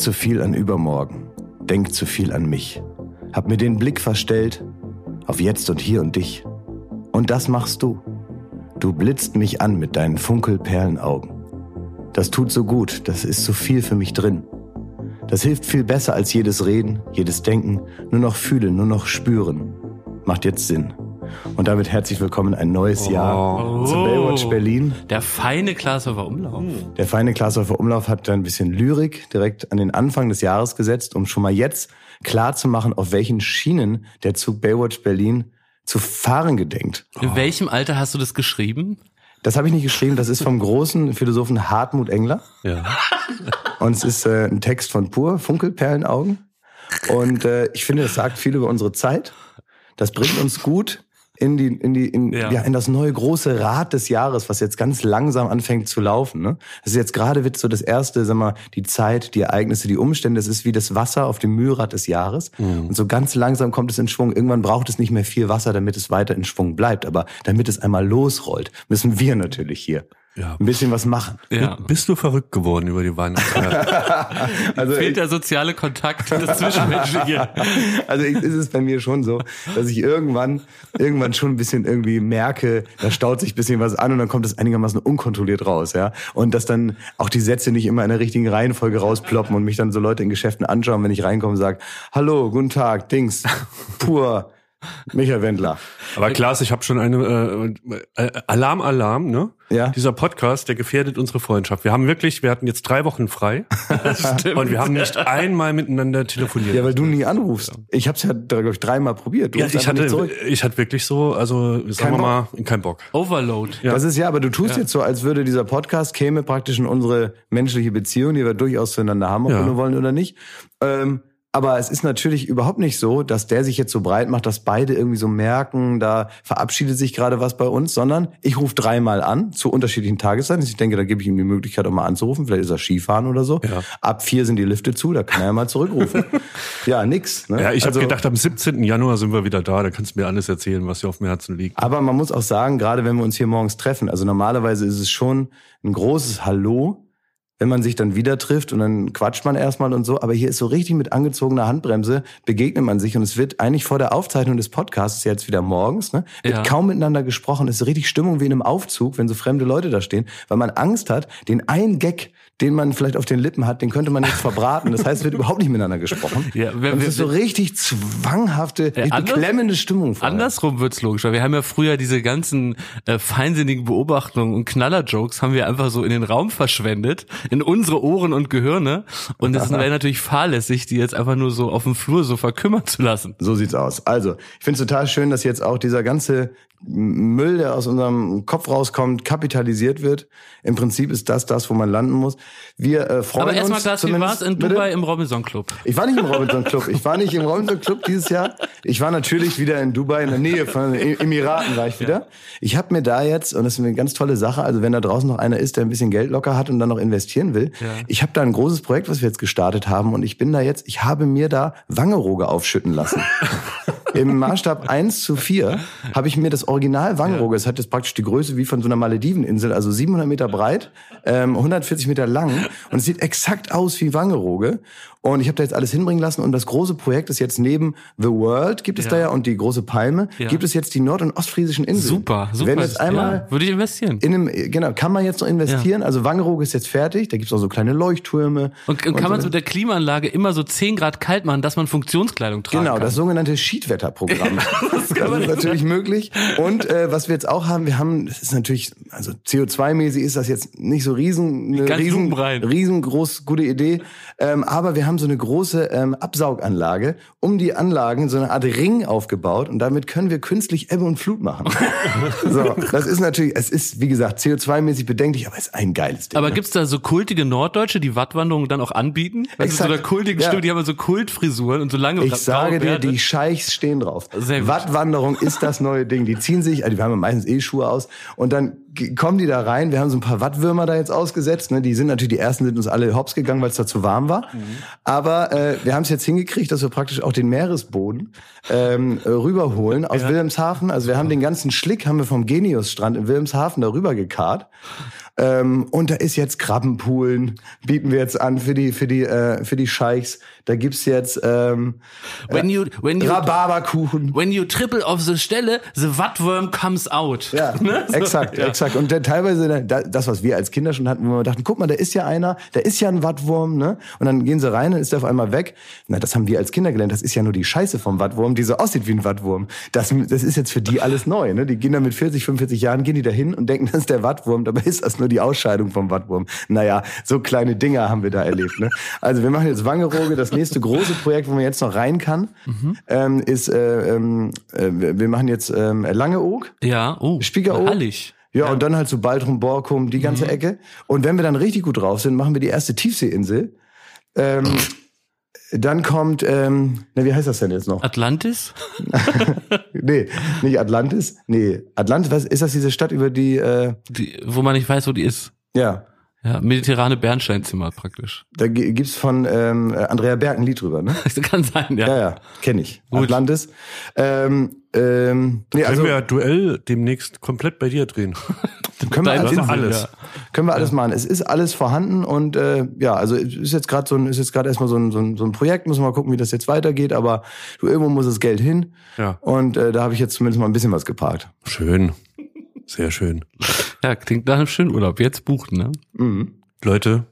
Zu viel an übermorgen, denk zu viel an mich. Hab mir den Blick verstellt auf jetzt und hier und dich. Und das machst du. Du blitzt mich an mit deinen Funkelperlenaugen. Das tut so gut, das ist so viel für mich drin. Das hilft viel besser als jedes Reden, jedes Denken, nur noch fühlen, nur noch spüren. Macht jetzt Sinn. Und damit herzlich willkommen ein neues Jahr zu Baywatch Berlin. Der feine Glashäufer Umlauf. Der feine Glashäufer Umlauf hat ein bisschen Lyrik direkt an den Anfang des Jahres gesetzt, um schon mal jetzt klar zu machen, auf welchen Schienen der Zug Baywatch Berlin zu fahren gedenkt. In welchem Alter hast du das geschrieben? Das habe ich nicht geschrieben, das ist vom großen Philosophen Hartmut Engler. Ja. Und es ist äh, ein Text von Pur, Funkelperlenaugen. Und äh, ich finde, es sagt viel über unsere Zeit. Das bringt uns gut in die in die in, ja. Ja. in das neue große Rad des Jahres, was jetzt ganz langsam anfängt zu laufen. Ne? Das ist jetzt gerade wird so das erste, sag mal, die Zeit, die Ereignisse, die Umstände. Es ist wie das Wasser auf dem Mühlrad des Jahres. Und so ganz langsam kommt es in Schwung. Irgendwann braucht es nicht mehr viel Wasser, damit es weiter in Schwung bleibt. Aber damit es einmal losrollt, müssen wir natürlich hier Ja. ein bisschen was machen. Ja. Bist du verrückt geworden über die Weihnachtszeit? Also Fehlt der soziale Kontakt, das Zwischenmenschliche. Also ich- ist es bei mir schon so, dass ich irgendwann, irgendwann schon ein bisschen irgendwie merke, da staut sich ein bisschen was an und dann kommt es einigermaßen unkontrolliert raus, ja. Und dass dann auch die Sätze nicht immer in der richtigen Reihenfolge rausploppen und mich dann so Leute in Geschäften anschauen, wenn ich reinkomme und sage, hallo, guten Tag, Dings, pur, Michael Wendler. Aber Klaas, ich habe schon eine äh, äh, Alarm, Alarm, ne? Ja. Dieser Podcast, der gefährdet unsere Freundschaft. Wir haben wirklich, wir hatten jetzt drei Wochen frei und wir haben nicht einmal miteinander telefoniert. Ja, weil du nie anrufst. Ich habe es ja, glaube ich, dreimal probiert. Du ja, ich hatte, ich hatte wirklich so, also sagen Kein wir mal, kein Bock. Overload. Ja. Das ist ja, aber du tust jetzt so, als würde dieser Podcast käme praktisch in unsere menschliche Beziehung, die wir durchaus zueinander haben, ob Ja. wir nur wollen oder nicht. Ähm, aber es ist natürlich überhaupt nicht so, dass der sich jetzt so breit macht, dass beide irgendwie so merken, da verabschiedet sich gerade was bei uns, sondern ich rufe dreimal an zu unterschiedlichen Tageszeiten. Ich denke, da gebe ich ihm die Möglichkeit, auch mal anzurufen. Vielleicht ist er Skifahren oder so. Ja. Ab vier sind die Lifte zu, da kann er ja mal zurückrufen. ja, nix. Ne? Ja, ich Also- habe gedacht, am 17. Januar sind wir wieder da. Da kannst du mir alles erzählen, was dir auf dem Herzen liegt. Aber man muss auch sagen, gerade wenn wir uns hier morgens treffen, also normalerweise ist es schon ein großes Hallo, wenn man sich dann wieder trifft und dann quatscht man erstmal und so. Aber hier ist so richtig mit angezogener Handbremse, begegnet man sich und es wird eigentlich vor der Aufzeichnung des Podcasts, jetzt wieder morgens, ne, wird Ja. kaum miteinander gesprochen. Es ist richtig Stimmung wie in einem Aufzug, wenn so fremde Leute da stehen, weil man Angst hat, den einen Gag, den man vielleicht auf den Lippen hat, den könnte man jetzt verbraten. Das heißt, es wird überhaupt nicht miteinander gesprochen. Ja, wer- und es ist so richtig zwanghafte, richtig anders- beklemmende Stimmung. vorher. Andersrum wird's logisch, weil wir haben ja früher diese ganzen äh, feinsinnigen Beobachtungen und Knallerjokes haben wir einfach so in den Raum verschwendet, in unsere Ohren und Gehirne. Und es wäre natürlich fahrlässig, die jetzt einfach nur so auf dem Flur so verkümmern zu lassen. So sieht's aus. Also, ich finde es total schön, dass jetzt auch dieser ganze Müll, der aus unserem Kopf rauskommt, kapitalisiert wird. Im Prinzip ist das das, wo man landen muss. Wir äh, freuen Aber erstmal, uns. Klaas, wie war's in Bitte? Dubai im Robinson Club? Ich war nicht im Robinson Club. Ich war nicht im Robinson Club dieses Jahr. Ich war natürlich wieder in Dubai, in der Nähe von den Emiraten war ich wieder. Ich habe mir da jetzt, und das ist eine ganz tolle Sache, also wenn da draußen noch einer ist, der ein bisschen Geld locker hat und dann noch investieren will, ich habe da ein großes Projekt, was wir jetzt gestartet haben und ich bin da jetzt, ich habe mir da Wangeroge aufschütten lassen. Im Maßstab 1 zu 4 habe ich mir das Original Wangeroge, es hat jetzt praktisch die Größe wie von so einer Malediveninsel, also 700 Meter breit, ähm, 140 Meter lang und es sieht exakt aus wie Wangeroge. Und ich habe da jetzt alles hinbringen lassen und das große Projekt ist jetzt neben The World, gibt es Ja. da ja, und die große Palme, Ja. gibt es jetzt die nord- und ostfriesischen Inseln. Super, super. Werden jetzt einmal ja, würde ich investieren. in einem, genau, kann man jetzt noch investieren. Also Wangeroge ist jetzt fertig, da gibt's auch so kleine Leuchttürme. Und, und kann man so es mit der Klimaanlage immer so 10 Grad kalt machen, dass man Funktionskleidung tragen Genau, kann? das sogenannte Schiedwetterprogramm. das, ist natürlich möglich. Und äh, was wir jetzt auch haben, wir haben, das ist natürlich, also CO2-mäßig ist das jetzt nicht so riesen, eine Ganz riesen, riesengroß gute Idee. Ähm, aber wir haben so eine große ähm, Absauganlage um die Anlagen, so eine Art Ring aufgebaut und damit können wir künstlich Ebbe und Flut machen. so, das ist natürlich, es ist, wie gesagt, CO2-mäßig bedenklich, aber es ist ein geiles Ding. Aber ne? gibt's da so kultige Norddeutsche, die Wattwanderungen dann auch anbieten? So Exakt. einer kultigen Ja. Stimme, die haben so Kultfrisuren und so lange Ich sage dir, die Scheichs stehen drauf. Wattwanderung ist das neue Ding. Die ziehen sich, also die haben ja meistens eh Schuhe aus und dann kommen die da rein. Wir haben so ein paar Wattwürmer da jetzt ausgesetzt. Ne? Die sind natürlich, die ersten sind uns alle hops gegangen, weil es da zu warm war. Mhm. Aber äh, wir haben es jetzt hingekriegt, dass wir praktisch auch den Meeresboden ähm, äh, rüberholen aus Wilhelmshaven. Also wir haben den ganzen Schlick haben wir vom Geniusstrand in Wilhelmshaven darüber gekarrt. Ähm, und da ist jetzt Krabbenpoolen, bieten wir jetzt an für die, für die, äh, für die Scheichs. Da gibt's jetzt ähm, When you, when you, Rhabarberkuchen. when you triple auf the Stelle, the Wattworm comes out. Ja, Ne? So, exakt, ja. exakt. Und dann teilweise da- das, was wir als Kinder schon hatten, wo wir dachten, guck mal, da ist ja einer, da ist ja ein Wattwurm, ne? Und dann gehen sie rein, dann ist der auf einmal weg. Na, das haben wir als Kinder gelernt. Das ist ja nur die Scheiße vom Wattwurm, die so aussieht wie ein Wattwurm. Das, das ist jetzt für die alles neu, ne? Die gehen dann mit 40, 45 Jahren, gehen die da hin und denken, das ist der Wattwurm. Dabei ist das nur die Ausscheidung vom Wattwurm. Naja, so kleine Dinger haben wir da erlebt, ne? Also wir machen jetzt Wangerooge. Das nächste große Projekt, wo man jetzt noch rein kann, ähm, ist, äh, ähm, äh, wir machen jetzt ähm, Langeoog. Ja, oh, Spiegeroog. Hallig. Ja, und dann halt so Baltrum, Borkum, die ganze Mhm. Ecke. Und wenn wir dann richtig gut drauf sind, machen wir die erste Tiefseeinsel. Ähm, dann kommt, ähm, na, wie heißt das denn jetzt noch? Atlantis? Nee, nicht Atlantis. Nee, Atlantis, was ist das diese Stadt über die, äh, Die, wo man nicht weiß, wo die ist. ja, Ja, mediterrane Bernsteinzimmer praktisch. da gi- gibt's von ähm, Andrea Berg ein Lied drüber, ne? Das kann sein, ja. Ja, ja, kenne ich. Gut. Atlantis. Ähm, ähm, nee, Können also wir ja Duell demnächst komplett bei dir drehen. können wir alles, Insel, alles. ja. können wir alles machen. Es ist alles vorhanden und äh, ja, also es ist jetzt gerade so ein, ist jetzt gerade erstmal so ein, so, ein, so ein Projekt, müssen wir mal gucken, wie das jetzt weitergeht, aber du, irgendwo muss das Geld hin. Ja. Und äh, da habe ich jetzt zumindest mal ein bisschen was geparkt. Schön. Sehr schön. Ja, klingt nach einem schönen Urlaub. Jetzt buchen, ne? Mhm. Leute,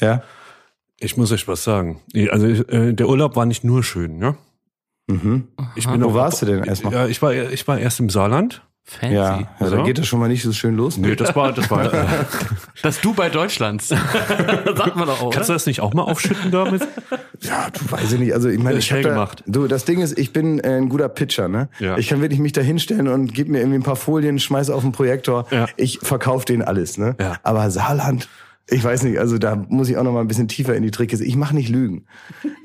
Ja. ich muss euch was sagen. Also äh, der Urlaub war nicht nur schön, ja. Mhm. Ich Wo warst du denn erstmal? Ja, ich war ich war erst im Saarland. Fancy. Ja, ja da So. geht das schon mal nicht so schön los. Nee, das war das war äh, Das Dubai Deutschlands. Sagt man doch auch, Kannst du das nicht auch mal aufschütten damit? Ja, du weiß ich nicht. Also ich meine, Ist ich hab schnell da, gemacht. Du, das Ding ist, ich bin äh, ein guter Pitcher, ne? Ja. Ich kann wirklich mich da hinstellen und gib mir irgendwie ein paar Folien, schmeiß auf den Projektor. Ja. Ich verkaufe denen alles, ne? Ja. Aber Saarland, ich weiß nicht, also da muss ich auch noch mal ein bisschen tiefer in die Tricke. Ich mache nicht Lügen.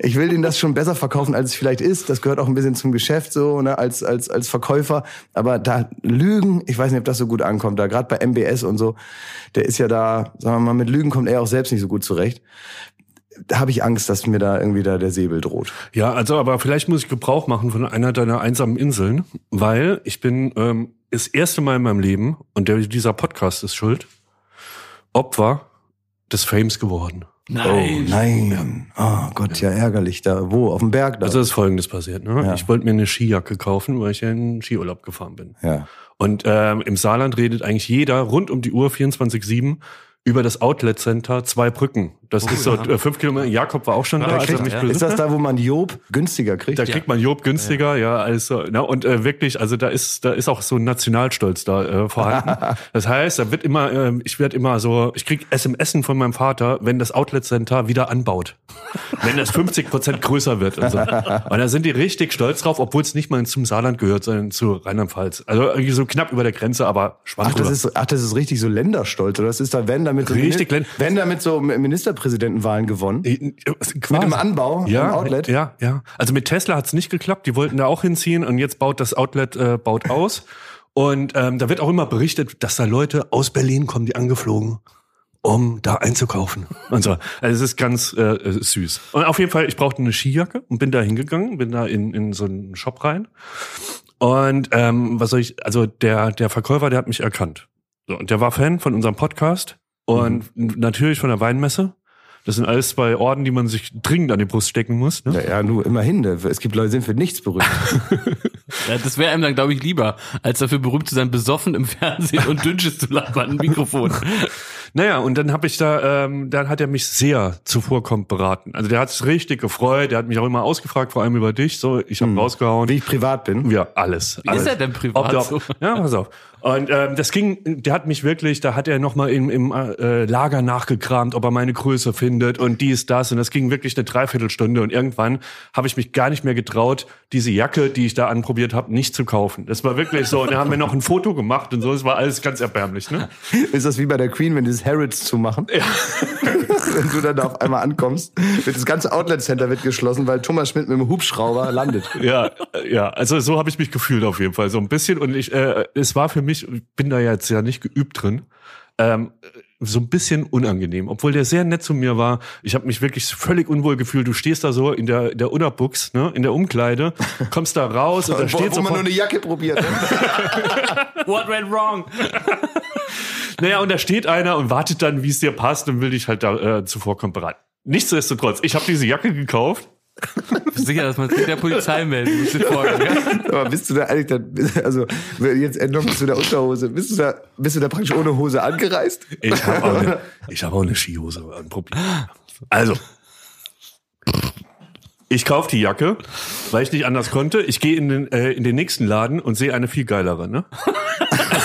Ich will denen das schon besser verkaufen, als es vielleicht ist. Das gehört auch ein bisschen zum Geschäft so, ne, als als als Verkäufer. Aber da Lügen, ich weiß nicht, ob das so gut ankommt. Da gerade bei MBS und so, der ist ja da, sagen wir mal, mit Lügen kommt er auch selbst nicht so gut zurecht. Da habe ich Angst, dass mir da irgendwie da der Säbel droht. Ja, also aber vielleicht muss ich Gebrauch machen von einer deiner einsamen Inseln, weil ich bin ähm, das erste Mal in meinem Leben und der, dieser Podcast ist schuld Opfer des Fames geworden. Nein. Oh nein. Oh Gott, ja ärgerlich. Da wo? Auf dem Berg da. Also ist Folgendes passiert. Ne? Ja. Ich wollte mir eine Skijacke kaufen, weil ich ja in Skiurlaub gefahren bin. ja. Und ähm, im Saarland redet eigentlich jeder rund um die Uhr 24/7 über das Outlet Center zwei Brücken. Das ist so ja. äh, fünf Kilometer. Jakob war auch schon da. Da als er kriegt- mich ja. Ist das da, wo man Job günstiger kriegt? Da kriegt man Job günstiger, ja, also, na, und äh, wirklich, also da ist, da ist auch so ein Nationalstolz da äh, vorhanden. das heißt, da wird immer, ähm, ich werde immer so, ich krieg SMSen von meinem Vater, wenn das Outlet Center wieder anbaut. wenn das 50 Prozent größer wird und so. Und da sind die richtig stolz drauf, obwohl es nicht mal zum Saarland gehört, sondern zu Rheinland-Pfalz. Also irgendwie so knapp über der Grenze, aber schwamm Ach, das ist, ach, das ist richtig so Länderstolz, oder? Das ist da, wenn damit so, Richtig Län- wenn damit so Ministerpräsidentenwahlen gewonnen. Mit dem Anbau ja, am Outlet? Ja, ja. Also mit Tesla hat's nicht geklappt. Die wollten da auch hinziehen und jetzt baut das Outlet äh, baut aus. Und ähm, da wird auch immer berichtet, dass da Leute aus Berlin kommen, die angeflogen, um da einzukaufen. Und so. Also es ist ganz äh, äh, süß. Und auf jeden Fall, ich brauchte eine Skijacke und bin da hingegangen, bin da in, in so einen Shop rein. Und ähm, was soll ich, also der, der Verkäufer, der hat mich erkannt. So, und der war Fan von unserem Podcast und natürlich von der Weinmesse. Das sind alles zwei Orden, die man sich dringend an die Brust stecken muss. Ne? Ja, ja, nur immerhin. ne? Es gibt Leute, die sind für nichts berühmt. Ja, das wäre einem dann, glaube ich, lieber, als dafür berühmt zu sein, besoffen im Fernsehen und Dünnsches zu labern, ein Mikrofon. Naja, und dann habe ich da, ähm, dann hat er mich sehr zuvorkommt beraten. Also der hat sich richtig gefreut, der hat mich auch immer ausgefragt, vor allem über dich. So, ich habe rausgehauen. Wie ich privat bin. Ja, alles. Wie alles. ist er denn privat Ob so? Ja, pass auf. Und ähm, das ging, der hat mich wirklich, da hat er nochmal im, im äh, Lager nachgekramt, ob er meine Größe findet und dies, das. Und das ging wirklich eine Dreiviertelstunde. Und irgendwann habe ich mich gar nicht mehr getraut, diese Jacke, die ich da anprobiert habe, nicht zu kaufen. Das war wirklich so. Und dann haben wir noch ein Foto gemacht und so. Es war alles ganz erbärmlich. Ne? Ist das wie bei der Queen, wenn die das Harrods zumachen? Ja. wenn du dann da auf einmal ankommst, wird das ganze Outlet Center wird geschlossen, weil Thomas Schmidt mit dem Hubschrauber landet. Ja, ja, also so habe ich mich gefühlt auf jeden Fall so ein bisschen und ich äh, es war für mich, ich bin da jetzt ja nicht geübt drin, ähm, so ein bisschen unangenehm, obwohl der sehr nett zu mir war. Ich habe mich wirklich völlig unwohl gefühlt. Du stehst da so in der in der Unterbuchs, ne, in der Umkleide, kommst da raus und da steht wo man nur eine Jacke probiert. Ne? What went wrong? Naja, und da steht einer und wartet dann, wie es dir passt und will dich halt da äh, zuvorkommen beraten. Nichtsdestotrotz, ich habe diese Jacke gekauft. Sicher, dass man es der Polizei melden muss. Aber bist du da eigentlich dann, also jetzt entlockst du der Unterhose, bist du da, bist du da praktisch ohne Hose angereist? Ich habe auch, eine- ich hab auch eine Skihose. Ein Problem. Also, ich kaufe die Jacke, weil ich nicht anders konnte. Ich gehe in den, äh, in den nächsten Laden und sehe eine viel geilere. Ne?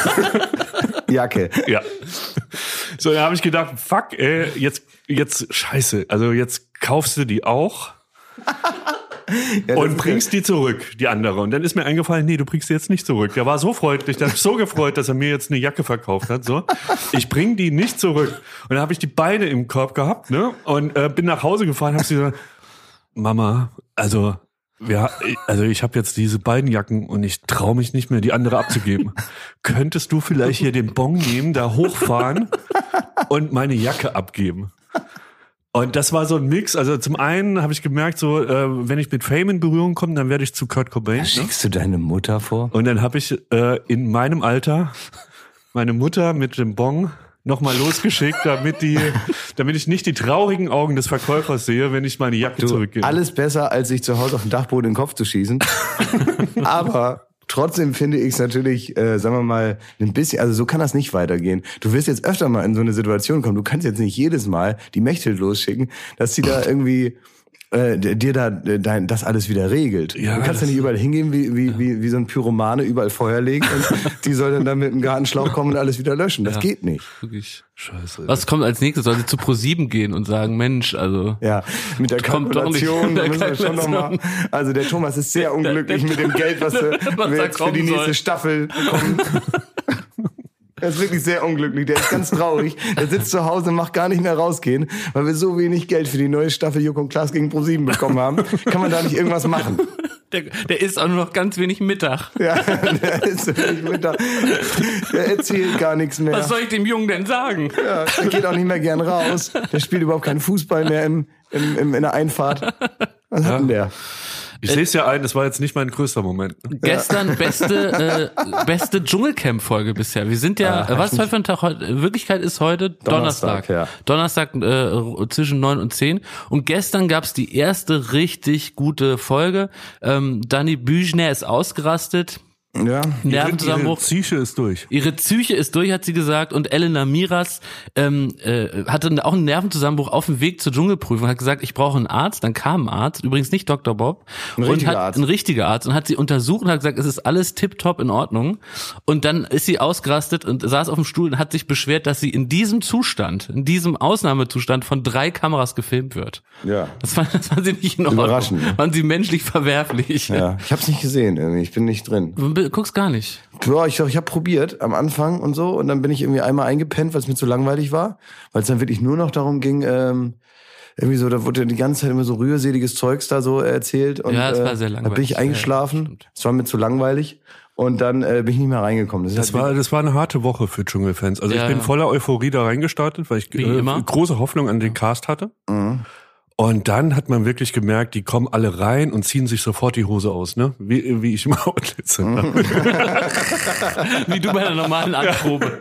Jacke. Ja. So, da habe ich gedacht, fuck, ey, jetzt, jetzt scheiße. Also jetzt kaufst du die auch Ja, und bringst die zurück, die andere. Und dann ist mir eingefallen, nee, du bringst die jetzt nicht zurück. Der war so freundlich, der hat mich so gefreut, dass er mir jetzt eine Jacke verkauft hat. So, ich bring die nicht zurück. Und dann habe ich die Beine im Korb gehabt, ne? Und äh, bin nach Hause gefahren, habe sie gesagt, Mama, also ja, also ich habe jetzt diese beiden Jacken und ich traue mich nicht mehr, die andere abzugeben. Könntest du vielleicht hier den Bon nehmen, da hochfahren und meine Jacke abgeben? Und das war so ein Mix. Also zum einen habe ich gemerkt, so äh, wenn ich mit Fame in Berührung komme, dann werde ich zu Kurt Cobain. Ne? Schickst du deine Mutter vor? Und dann habe ich äh, in meinem Alter meine Mutter mit dem Bon nochmal losgeschickt, damit die, damit ich nicht die traurigen Augen des Verkäufers sehe, wenn ich meine Jacke Du, zurückgebe. alles besser, als sich zu Hause auf den Dachboden in den Kopf zu schießen. Aber trotzdem finde ich es natürlich, äh, sagen wir mal, ein bisschen, also so kann das nicht weitergehen. Du wirst jetzt öfter mal in so eine Situation kommen. Du kannst jetzt nicht jedes Mal die Mechthild losschicken, dass sie da irgendwie äh, dir da äh, dein, das alles wieder regelt. Ja, du kannst ja nicht überall hingehen wie, wie, wie, wie so ein Pyromane, überall Feuer legen und die soll dann, dann mit einem Gartenschlauch kommen und alles wieder löschen. Das Ja. geht nicht. Wirklich. Scheiße. Was kommt als nächstes? Soll sie zu Pro7 gehen und sagen, Mensch, also. Ja, mit der Kalkulation, da müssen wir schon nochmal. Also der Thomas ist sehr unglücklich mit dem Geld, was wir, da jetzt für die nächste soll. Staffel bekommen. Er ist wirklich sehr unglücklich, der ist ganz traurig. Der sitzt zu Hause und macht gar nicht mehr rausgehen, weil wir so wenig Geld für die neue Staffel Joko und Klaas gegen ProSieben bekommen haben. Kann man da nicht irgendwas machen? Der, der isst auch nur noch ganz wenig Mittag. Ja, der ist wirklich mit der, der erzählt gar nichts mehr. Was soll ich dem Jungen denn sagen? Ja, der geht auch nicht mehr gern raus. Der spielt überhaupt keinen Fußball mehr im, im, im, in der Einfahrt. Was hat denn der? Ich sehe es ja ein, das war jetzt nicht mein größter Moment. Gestern beste, äh, beste Dschungelcamp-Folge bisher. Wir sind ja, Ah, äh, was ist heute für ein Tag? Heute- In Wirklichkeit ist heute Donnerstag. Donnerstag, ja. Donnerstag äh, zwischen neun und zehn. Und gestern gab's die erste richtig gute Folge. Ähm, Dani Büchner ist ausgerastet. Ja. Nervenzusammenbruch. Psyche ist durch. Ihre Psyche ist durch, hat sie gesagt. Und Elena Miras ähm, äh, hatte auch einen Nervenzusammenbruch auf dem Weg zur Dschungelprüfung. Hat gesagt, ich brauche einen Arzt. Dann kam ein Arzt, übrigens nicht Dr. Bob. Ein und richtiger hat, Arzt. Ein richtiger Arzt. Und hat sie untersucht und hat gesagt, es ist alles tipptopp in Ordnung. Und dann ist sie ausgerastet und saß auf dem Stuhl und hat sich beschwert, dass sie in diesem Zustand, in diesem Ausnahmezustand von drei Kameras gefilmt wird. Ja. Das war, das war sie nicht in Ordnung. Überraschend, ne? Waren sie menschlich verwerflich. Ja. Ich hab's nicht gesehen irgendwie. Ich bin nicht drin. Du guckst gar nicht. Ja, ich, ich habe probiert am Anfang und so und dann bin ich irgendwie einmal eingepennt, weil es mir zu langweilig war, weil es dann wirklich nur noch darum ging, ähm, irgendwie so, da wurde die ganze Zeit immer so rührseliges Zeugs da so erzählt und Ja, es war äh, sehr Da bin langweilig. ich Ja, eingeschlafen. Es war mir zu langweilig und dann äh, bin ich nicht mehr reingekommen. Das ist war, das war eine harte Woche für Dschungelfans. Also Ja, ich bin ja. voller Euphorie da reingestartet, weil ich äh, immer. große Hoffnung an den Cast hatte. Mhm. Und dann hat man wirklich gemerkt, die kommen alle rein und ziehen sich sofort die Hose aus, ne? Wie, wie ich im Outlet Mhm. bin. Wie du bei einer normalen Anprobe.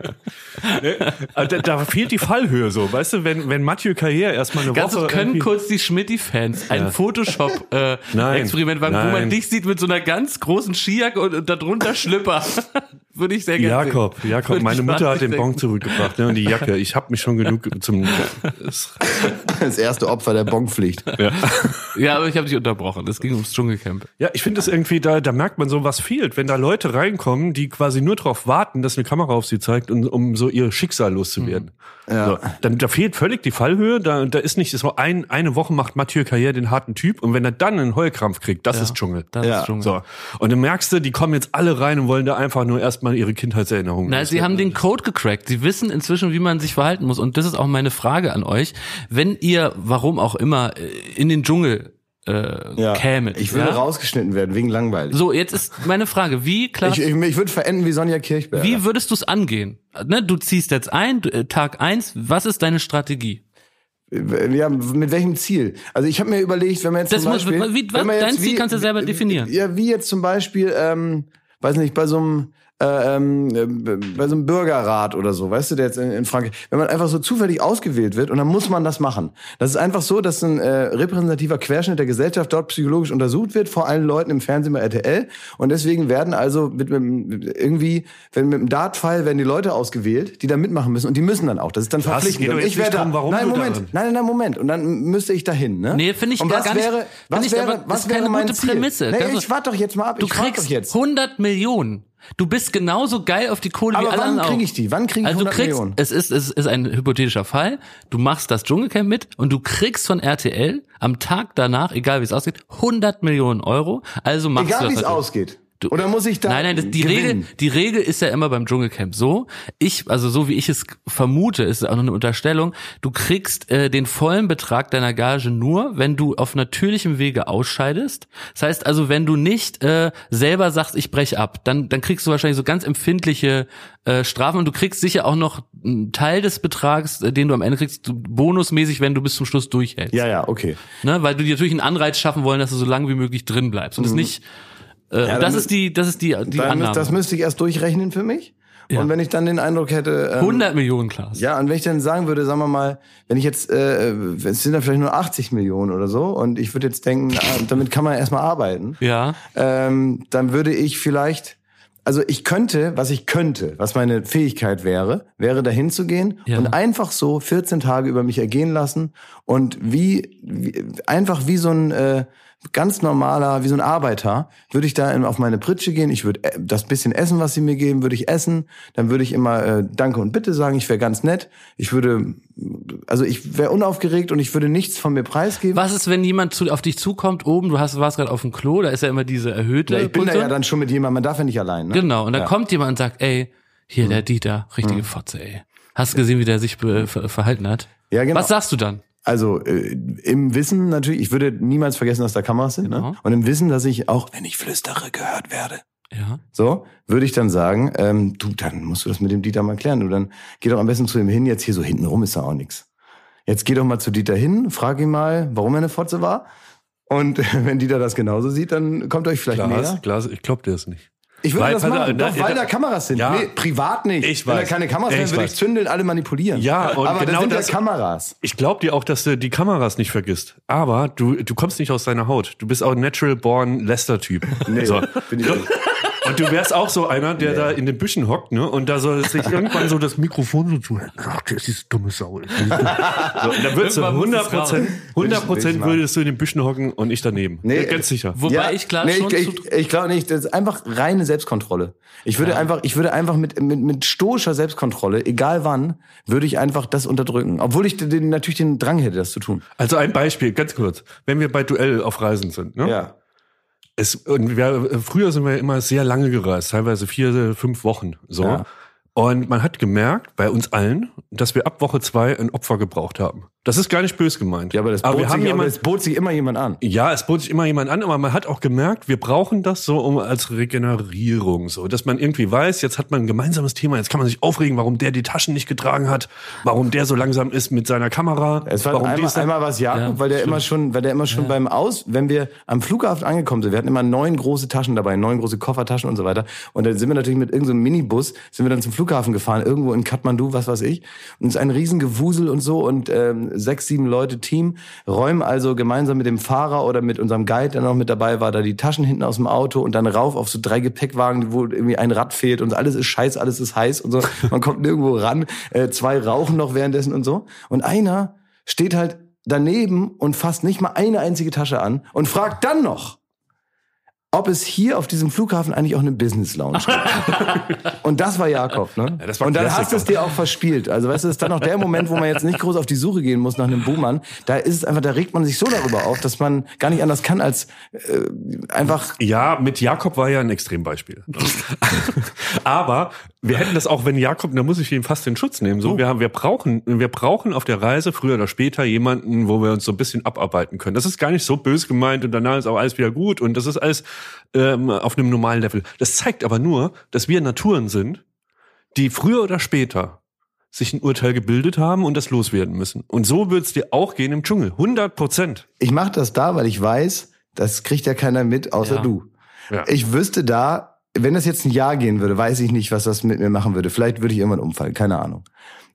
Also da, da fehlt die Fallhöhe so, weißt du, wenn, wenn Mathieu Carrière erstmal eine Ganz Woche. können kurz die Schmitti-Fans ein Photoshop-Experiment Nein, machen, wo man dich sieht mit so einer ganz großen Skijacke und, und darunter Schlipper. Würde ich sehr gerne Jakob, sehen. Jakob, Würde meine Mutter hat den Bon zurückgebracht, ne? Und die Jacke. Ich habe mich schon genug zum. Das erste Opfer der Bonpflicht. ja. Ja, aber ich habe dich unterbrochen. Es ging ums Dschungelcamp. ja, ich finde es irgendwie, da, da merkt man so, was fehlt, wenn da Leute reinkommen, die quasi nur darauf warten, dass eine Kamera auf sie zeigt, um, um so ihr Schicksal loszuwerden. Ja. So, dann da fehlt völlig die Fallhöhe. Da, da ist nicht, war ein, eine Woche macht Mathieu Carrière den harten Typ und wenn er dann einen Heulkrampf kriegt, das ist Dschungel. Das Ja. ist Dschungel. So. Und dann merkst du, die kommen jetzt alle rein und wollen da einfach nur erstmal ihre Kindheitserinnerungen. Nein, sie haben den Code gecrackt. Sie wissen inzwischen, wie man sich verhalten muss. Und das ist auch meine Frage an euch. Wenn ihr, warum auch immer, äh, in den Dschungel äh, Ja. kämet. Ich würde ja? rausgeschnitten werden wegen langweilig. So, jetzt ist meine Frage, wie klar, Ich, ich, ich würde verenden wie Sonja Kirchberger. wie würdest du es angehen? Ne, du ziehst jetzt ein, äh, Tag eins. was ist deine Strategie? Ja, mit welchem Ziel? Also ich habe mir überlegt, wenn man jetzt Das zum muss- Beispiel, wie- was- wenn man dein jetzt Ziel kannst du selber definieren. Ja, wie jetzt zum Beispiel, ähm, weiß nicht, bei so einem äh, ähm, äh, bei so einem Bürgerrat oder so, weißt du, der jetzt in, in Frankreich, wenn man einfach so zufällig ausgewählt wird und dann muss man das machen. Das ist einfach so, dass ein äh, repräsentativer Querschnitt der Gesellschaft dort psychologisch untersucht wird vor allen Leuten im Fernsehen bei RTL und deswegen werden also mit, mit irgendwie, wenn mit dem Dartpfeil werden die Leute ausgewählt, die da mitmachen müssen und die müssen dann auch. Das ist dann Was? verpflichtend. Und ich nicht werde warum nein, Moment, nein, nein, nein, Moment. Und dann müsste ich dahin, ne? Nee, finde ich und gar was nicht- wäre, finde was ich wäre, was wäre keine mein gute Ziel? Prämisse. Nee, ich warte doch jetzt mal ab. Du kriegst doch jetzt. 100 Millionen. Du bist genauso geil auf die Kohle wie Aber alle wann anderen kriege auch. ich die? Wann kriege ich also du 100 kriegst, Millionen? Es ist, es ist ein hypothetischer Fall. Du machst das Dschungelcamp mit und du kriegst von RTL am Tag danach, egal wie es aussieht, 100 Millionen Euro. Also machst Egal du wie das es natürlich. ausgeht. Du- Oder muss ich da Nein, nein, das, die gewinnen? Regel, die Regel ist ja immer beim Dschungelcamp so. Ich, also so wie ich es vermute, ist auch noch eine Unterstellung. Du kriegst äh, den vollen Betrag deiner Gage nur, wenn du auf natürlichem Wege ausscheidest. Das heißt also, wenn du nicht äh, selber sagst, ich brech ab, dann dann kriegst du wahrscheinlich so ganz empfindliche äh, Strafen und du kriegst sicher auch noch einen Teil des Betrags, äh, den du am Ende kriegst, bonusmäßig, wenn du bis zum Schluss durchhältst. Ja, ja, okay. Ne? Weil du dir natürlich einen Anreiz schaffen wollen, dass du so lange wie möglich drin bleibst. Und das nicht äh, dann das ist die, das ist die, die Annahme. das müsste ich erst durchrechnen für mich. Und wenn ich dann den Eindruck hätte, ähm, 100 Millionen, Klaas. ja, und wenn ich dann sagen würde, sagen wir mal, wenn ich jetzt, äh, es sind dann vielleicht nur 80 Millionen oder so, und ich würde jetzt denken, ah, damit kann man erstmal arbeiten, Ja. ähm, dann würde ich vielleicht, also ich könnte, was ich könnte, was meine Fähigkeit wäre, wäre dahin zu gehen Ja. und einfach so 14 Tage über mich ergehen lassen und wie, wie einfach wie so ein äh, ganz normaler, wie so ein Arbeiter, würde ich da auf meine Pritsche gehen, ich würde äh, das bisschen essen, was sie mir geben, würde ich essen, dann würde ich immer äh, Danke und Bitte sagen, ich wäre ganz nett, ich würde, also ich wäre unaufgeregt und ich würde nichts von mir preisgeben. Was ist, wenn jemand zu, auf dich zukommt oben, du hast, warst gerade auf dem Klo, da ist ja immer diese erhöhte Ja, ich bin da Pulse. ja dann schon mit jemandem, man darf ja nicht allein. Ne? Genau, und dann Ja. kommt jemand und sagt, ey, hier der Dieter, richtige Fotze, ey. Hast du gesehen, wie der sich verhalten hat? Ja, genau. Was sagst du dann? Also äh, im Wissen natürlich, ich würde niemals vergessen, dass da Kameras sind. Genau. Ne? Und im Wissen, dass ich auch, wenn ich flüstere, gehört werde. Ja. So, würde ich dann sagen, ähm, du, dann musst du das mit dem Dieter mal klären. Du, dann geh doch am besten zu ihm hin, jetzt hier so hinten rum ist da auch nichts. Jetzt geh doch mal zu Dieter hin, frag ihn mal, warum er eine Fotze war. Und wenn Dieter das genauso sieht, dann kommt euch vielleicht Glas, näher. Glas, ich glaube dir das nicht. Ich würde Weil- das da- machen, da- doch, weil da- da Kameras sind. Ja. Nee, privat nicht. Ich Wenn da weiß. keine Kameras wären, würde ich weiß. zündeln, alle manipulieren. Ja, und Aber genau das sind das- ja Kameras. Ich glaube dir auch, dass du die Kameras nicht vergisst. Aber du, du kommst nicht aus deiner Haut. Du bist auch ein natural born Lester-Typ. Nee, So. bin ich nicht. Und du wärst auch so einer, der da in den Büschen hockt, ne? Und da soll sich irgendwann so das Mikrofon so zuhören. Ach, das ist dumme Sau. so, und dann würdest du Irgendwann muss 100 es Prozent, 100 Prozent würdest du in den Büschen hocken und ich daneben. Nee. Ja, ganz sicher. Wobei ich klar schon ich, zu, ich, ich glaube nicht, das ist einfach reine Selbstkontrolle. Ich würde einfach, ich würde einfach mit, mit, mit stoischer Selbstkontrolle, egal wann, würde ich einfach das unterdrücken. Obwohl ich den, natürlich den Drang hätte, das zu tun. Also ein Beispiel, ganz kurz. Wenn wir bei Duell auf Reisen sind, ne? Ja. Es, und wir, früher sind wir immer sehr lange gereist, teilweise vier, fünf Wochen. So. Ja. Und man hat gemerkt, bei uns allen, dass wir ab Woche zwei ein Opfer gebraucht haben. Das ist gar nicht böse gemeint. Ja, aber das, aber bot sich, jemand, es bot sich immer jemand an. ja, es bot sich immer jemand an, aber man hat auch gemerkt, wir brauchen das so um als Regenerierung, so, dass man irgendwie weiß, jetzt hat man ein gemeinsames Thema, jetzt kann man sich aufregen, warum der die Taschen nicht getragen hat, warum der so langsam ist mit seiner Kamera, Es war warum einmal, einmal was Jakob, Ja, weil der immer schon, weil der immer schon beim Aus, wenn wir am Flughafen angekommen sind, wir hatten immer neun große Taschen dabei, neun große Koffertaschen und so weiter. Und dann sind wir natürlich mit irgendeinem Minibus, sind wir dann zum Flughafen gefahren, irgendwo in Kathmandu, was weiß ich. Und es ist ein Riesengewusel und so und ähm, sechs, sieben Leute Team räumen also gemeinsam mit dem Fahrer oder mit unserem Guide, der noch mit dabei war, da die Taschen hinten aus dem Auto und dann rauf auf so drei Gepäckwagen, wo irgendwie ein Rad fehlt und alles ist scheiß, alles ist heiß und so. Man kommt nirgendwo ran. Äh, zwei rauchen noch währenddessen und so. Und einer steht halt daneben und fasst nicht mal eine einzige Tasche an und fragt dann noch, ob es hier auf diesem Flughafen eigentlich auch eine Business Lounge gibt. und das war Jakob, ne? das war und dann hast du es dir auch verspielt. Also weißt du, das ist dann auch der Moment, wo man jetzt nicht groß auf die Suche gehen muss nach einem Buhmann. Da ist es einfach, da regt man sich so darüber auf, dass man gar nicht anders kann, als äh, einfach Ja, mit Jakob war ja ein Extrembeispiel. Aber wir hätten das auch, wenn Jakob, da muss ich ihm fast den Schutz nehmen. So, wir, haben, wir brauchen, wir brauchen auf der Reise früher oder später jemanden, wo wir uns so ein bisschen abarbeiten können. Das ist gar nicht so bös gemeint und danach ist auch alles wieder gut und das ist alles ähm, auf einem normalen Level. Das zeigt aber nur, dass wir Naturen sind, die früher oder später sich ein Urteil gebildet haben und das loswerden müssen. Und so wird's dir auch gehen im Dschungel. 100 Prozent. ich mache das da, weil ich weiß, das kriegt ja keiner mit, außer Ja. du. Ja. Ich wüsste da, wenn das jetzt ein Jahr gehen würde, weiß ich nicht, was das mit mir machen würde. Vielleicht würde ich irgendwann umfallen, keine Ahnung.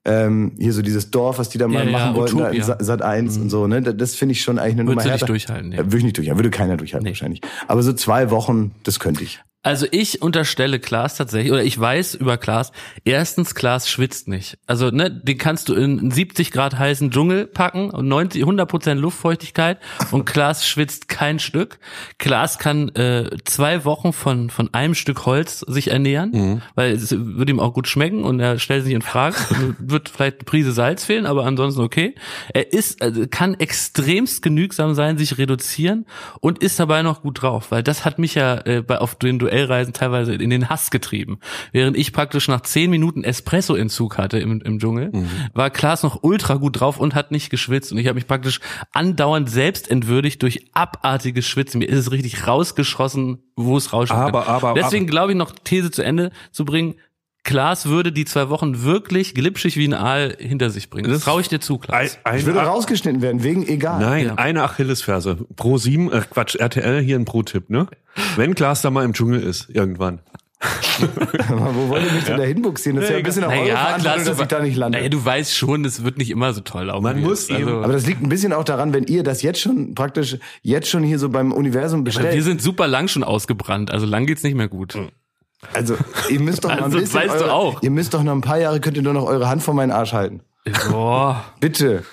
Ähm, hier so dieses Dorf, was die da mal Ja, ja, machen wollten, da in Utopia. Sa- Sat 1 und so, ne? Das, das finde ich schon eigentlich eine Nummer Würdest du nicht härter. durchhalten. Ja, würde ich nicht durchhalten, würde keiner durchhalten Nee. wahrscheinlich. Aber so zwei Wochen, das könnte ich. Also ich unterstelle Klaas tatsächlich, oder ich weiß über Klaas, erstens, Klaas schwitzt nicht. Also, ne, den kannst du in einen 70 Grad heißen Dschungel packen und 90, 100 Prozent Luftfeuchtigkeit und Klaas schwitzt kein Stück. Klaas kann äh, zwei Wochen von, von einem Stück Holz sich ernähren, weil es würde ihm auch gut schmecken und er stellt sich in Frage. wird vielleicht eine Prise Salz fehlen, aber ansonsten okay. Er ist, also kann extremst genügsam sein, sich reduzieren und ist dabei noch gut drauf, weil das hat mich ja äh, bei, auf den Duellreisen teilweise in den Hass getrieben. Während ich praktisch nach zehn Minuten Espresso-Entzug hatte im, im Dschungel, war Klaas noch ultra gut drauf und hat nicht geschwitzt und ich habe mich praktisch andauernd selbst entwürdigt durch abartiges Schwitzen. Mir ist es richtig rausgeschossen, wo es rauschen Aber, kann. aber, Deswegen glaube ich noch These zu Ende zu bringen. Klaas würde die zwei Wochen wirklich glitschig wie ein Aal hinter sich bringen. Das traue ich dir zu, Ein, Klaas. ein, Ich würde rausgeschnitten werden, wegen egal. Nein, Ja. eine Achillesferse. Pro 7, äh, Quatsch, RTL hier ein Pro-Tipp, ne? Wenn Klaas da mal im Dschungel ist, irgendwann. Aber wo wollt ihr mich denn da hinbuxieren? Das ist ja ein bisschen auch eure Verantwortung, dass ich da nicht lande. naja, du weißt schon, es wird nicht immer so toll laufen. Man wie muss also, eben- Aber das liegt ein bisschen auch daran, wenn ihr das jetzt schon praktisch, jetzt schon hier so beim Universum bestellt. wir sind super lang schon ausgebrannt, also lang geht's nicht mehr gut. Also, ihr müsst doch mal ein Also, bisschen, weißt du eure, auch. ihr müsst doch noch ein paar Jahre, könnt ihr nur noch eure Hand vor meinen Arsch halten. Boah. Bitte.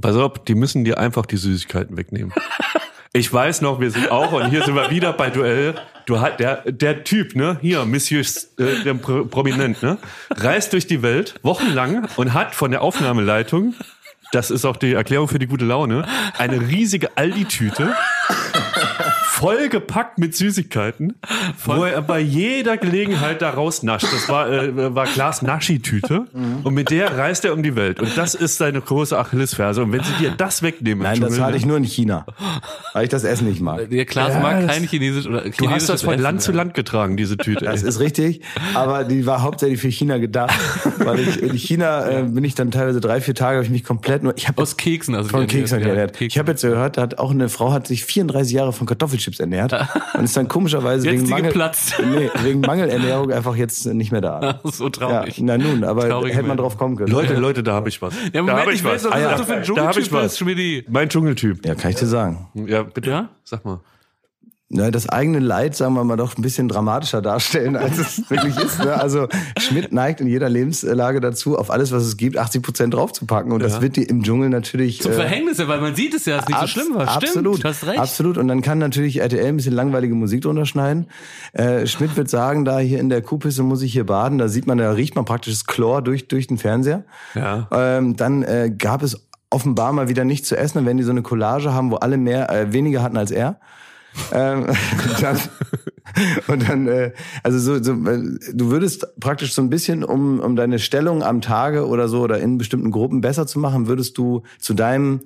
Pass auf, die müssen dir einfach die Süßigkeiten wegnehmen. Ich weiß noch, wir sind auch, und hier sind wir wieder bei Duell. Du hat der, der Typ, ne, hier, Monsieur, äh, der Pro Prominent, ne, reist durch die Welt wochenlang und hat von der Aufnahmeleitung, das ist auch die Erklärung für die gute Laune, eine riesige Aldi-Tüte, vollgepackt mit Süßigkeiten, wo er bei jeder Gelegenheit da rausnascht. Das war, äh, war Glas Naschi-Tüte. Und mit der reist er um die Welt. Und das ist seine große Achillesferse. Und wenn sie dir das wegnehmen, Nein, das hatte ich nur in China. Weil ich das Essen nicht mag. Der Klaas Ja, mag kein Chinesisch oder Du hast das von Land zu Land getragen, diese Tüte. Das ist richtig, aber die war hauptsächlich für China gedacht, weil ich in China äh, bin ich dann teilweise drei, vier Tage, habe ich mich komplett nur, ich habe Aus Keksen, also von die- Keksen ja, ernährt. Ich habe jetzt gehört, da hat auch eine Frau hat sich 34 Jahre von Kartoffelchips ernährt und ist dann komischerweise wegen Mangel, nee, wegen Mangelernährung einfach jetzt nicht mehr da. so Ja, traurig. na nun, aber Traurige hätte man drauf kommen können. Leute, Leute, da habe ich was. Ja, da Moment, habe ich weiß doch, Ah, ja. was du für ein Da habe ich Dschungeltyp bist, was. Schmidti. Mein Dschungeltyp. Ja, kann ich dir sagen. Ja, bitte. Ja? Sag mal. Ne, das eigene Leid, sagen wir mal, doch ein bisschen dramatischer darstellen, als es wirklich ist. Ne? Also Schmidt neigt in jeder Lebenslage dazu, auf alles, was es gibt, 80 Prozent draufzupacken. Und das wird dir im Dschungel natürlich... Zum äh, Verhängnis, ja, weil man sieht es ja, dass es nicht so schlimm war. Stimmt, Absolut, du hast recht. absolut. Und dann kann natürlich RTL ein bisschen langweilige Musik drunter schneiden. Äh, Schmidt wird sagen, da hier in der Kuhpisse muss ich hier baden. Da sieht man, da riecht man praktisch das Chlor durch, durch den Fernseher. Ja. Ähm, dann äh, gab es offenbar mal wieder nichts zu essen. Dann werden die so eine Collage haben, wo alle mehr, äh, weniger hatten als er. Ähm, dann, und dann, äh, also so, so, äh, du würdest praktisch so ein bisschen, um, um deine Stellung am Tage oder so oder in bestimmten Gruppen besser zu machen, würdest du zu deinem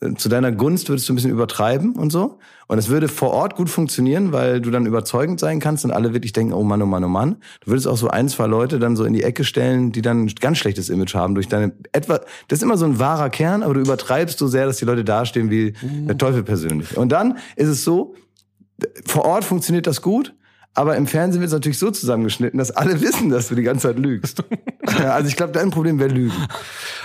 äh, zu deiner Gunst würdest du ein bisschen übertreiben und so. Und es würde vor Ort gut funktionieren, weil du dann überzeugend sein kannst und alle wirklich denken, oh Mann, oh Mann, oh Mann. Du würdest auch so ein, zwei Leute dann so in die Ecke stellen, die dann ein ganz schlechtes Image haben durch deine etwa, das ist immer so ein wahrer Kern, aber du übertreibst so sehr, dass die Leute dastehen wie der Teufel persönlich. Und dann ist es so, vor Ort funktioniert das gut, aber im Fernsehen wird es natürlich so zusammengeschnitten, dass alle wissen, dass du die ganze Zeit lügst. Also ich glaube, dein Problem wäre Lügen.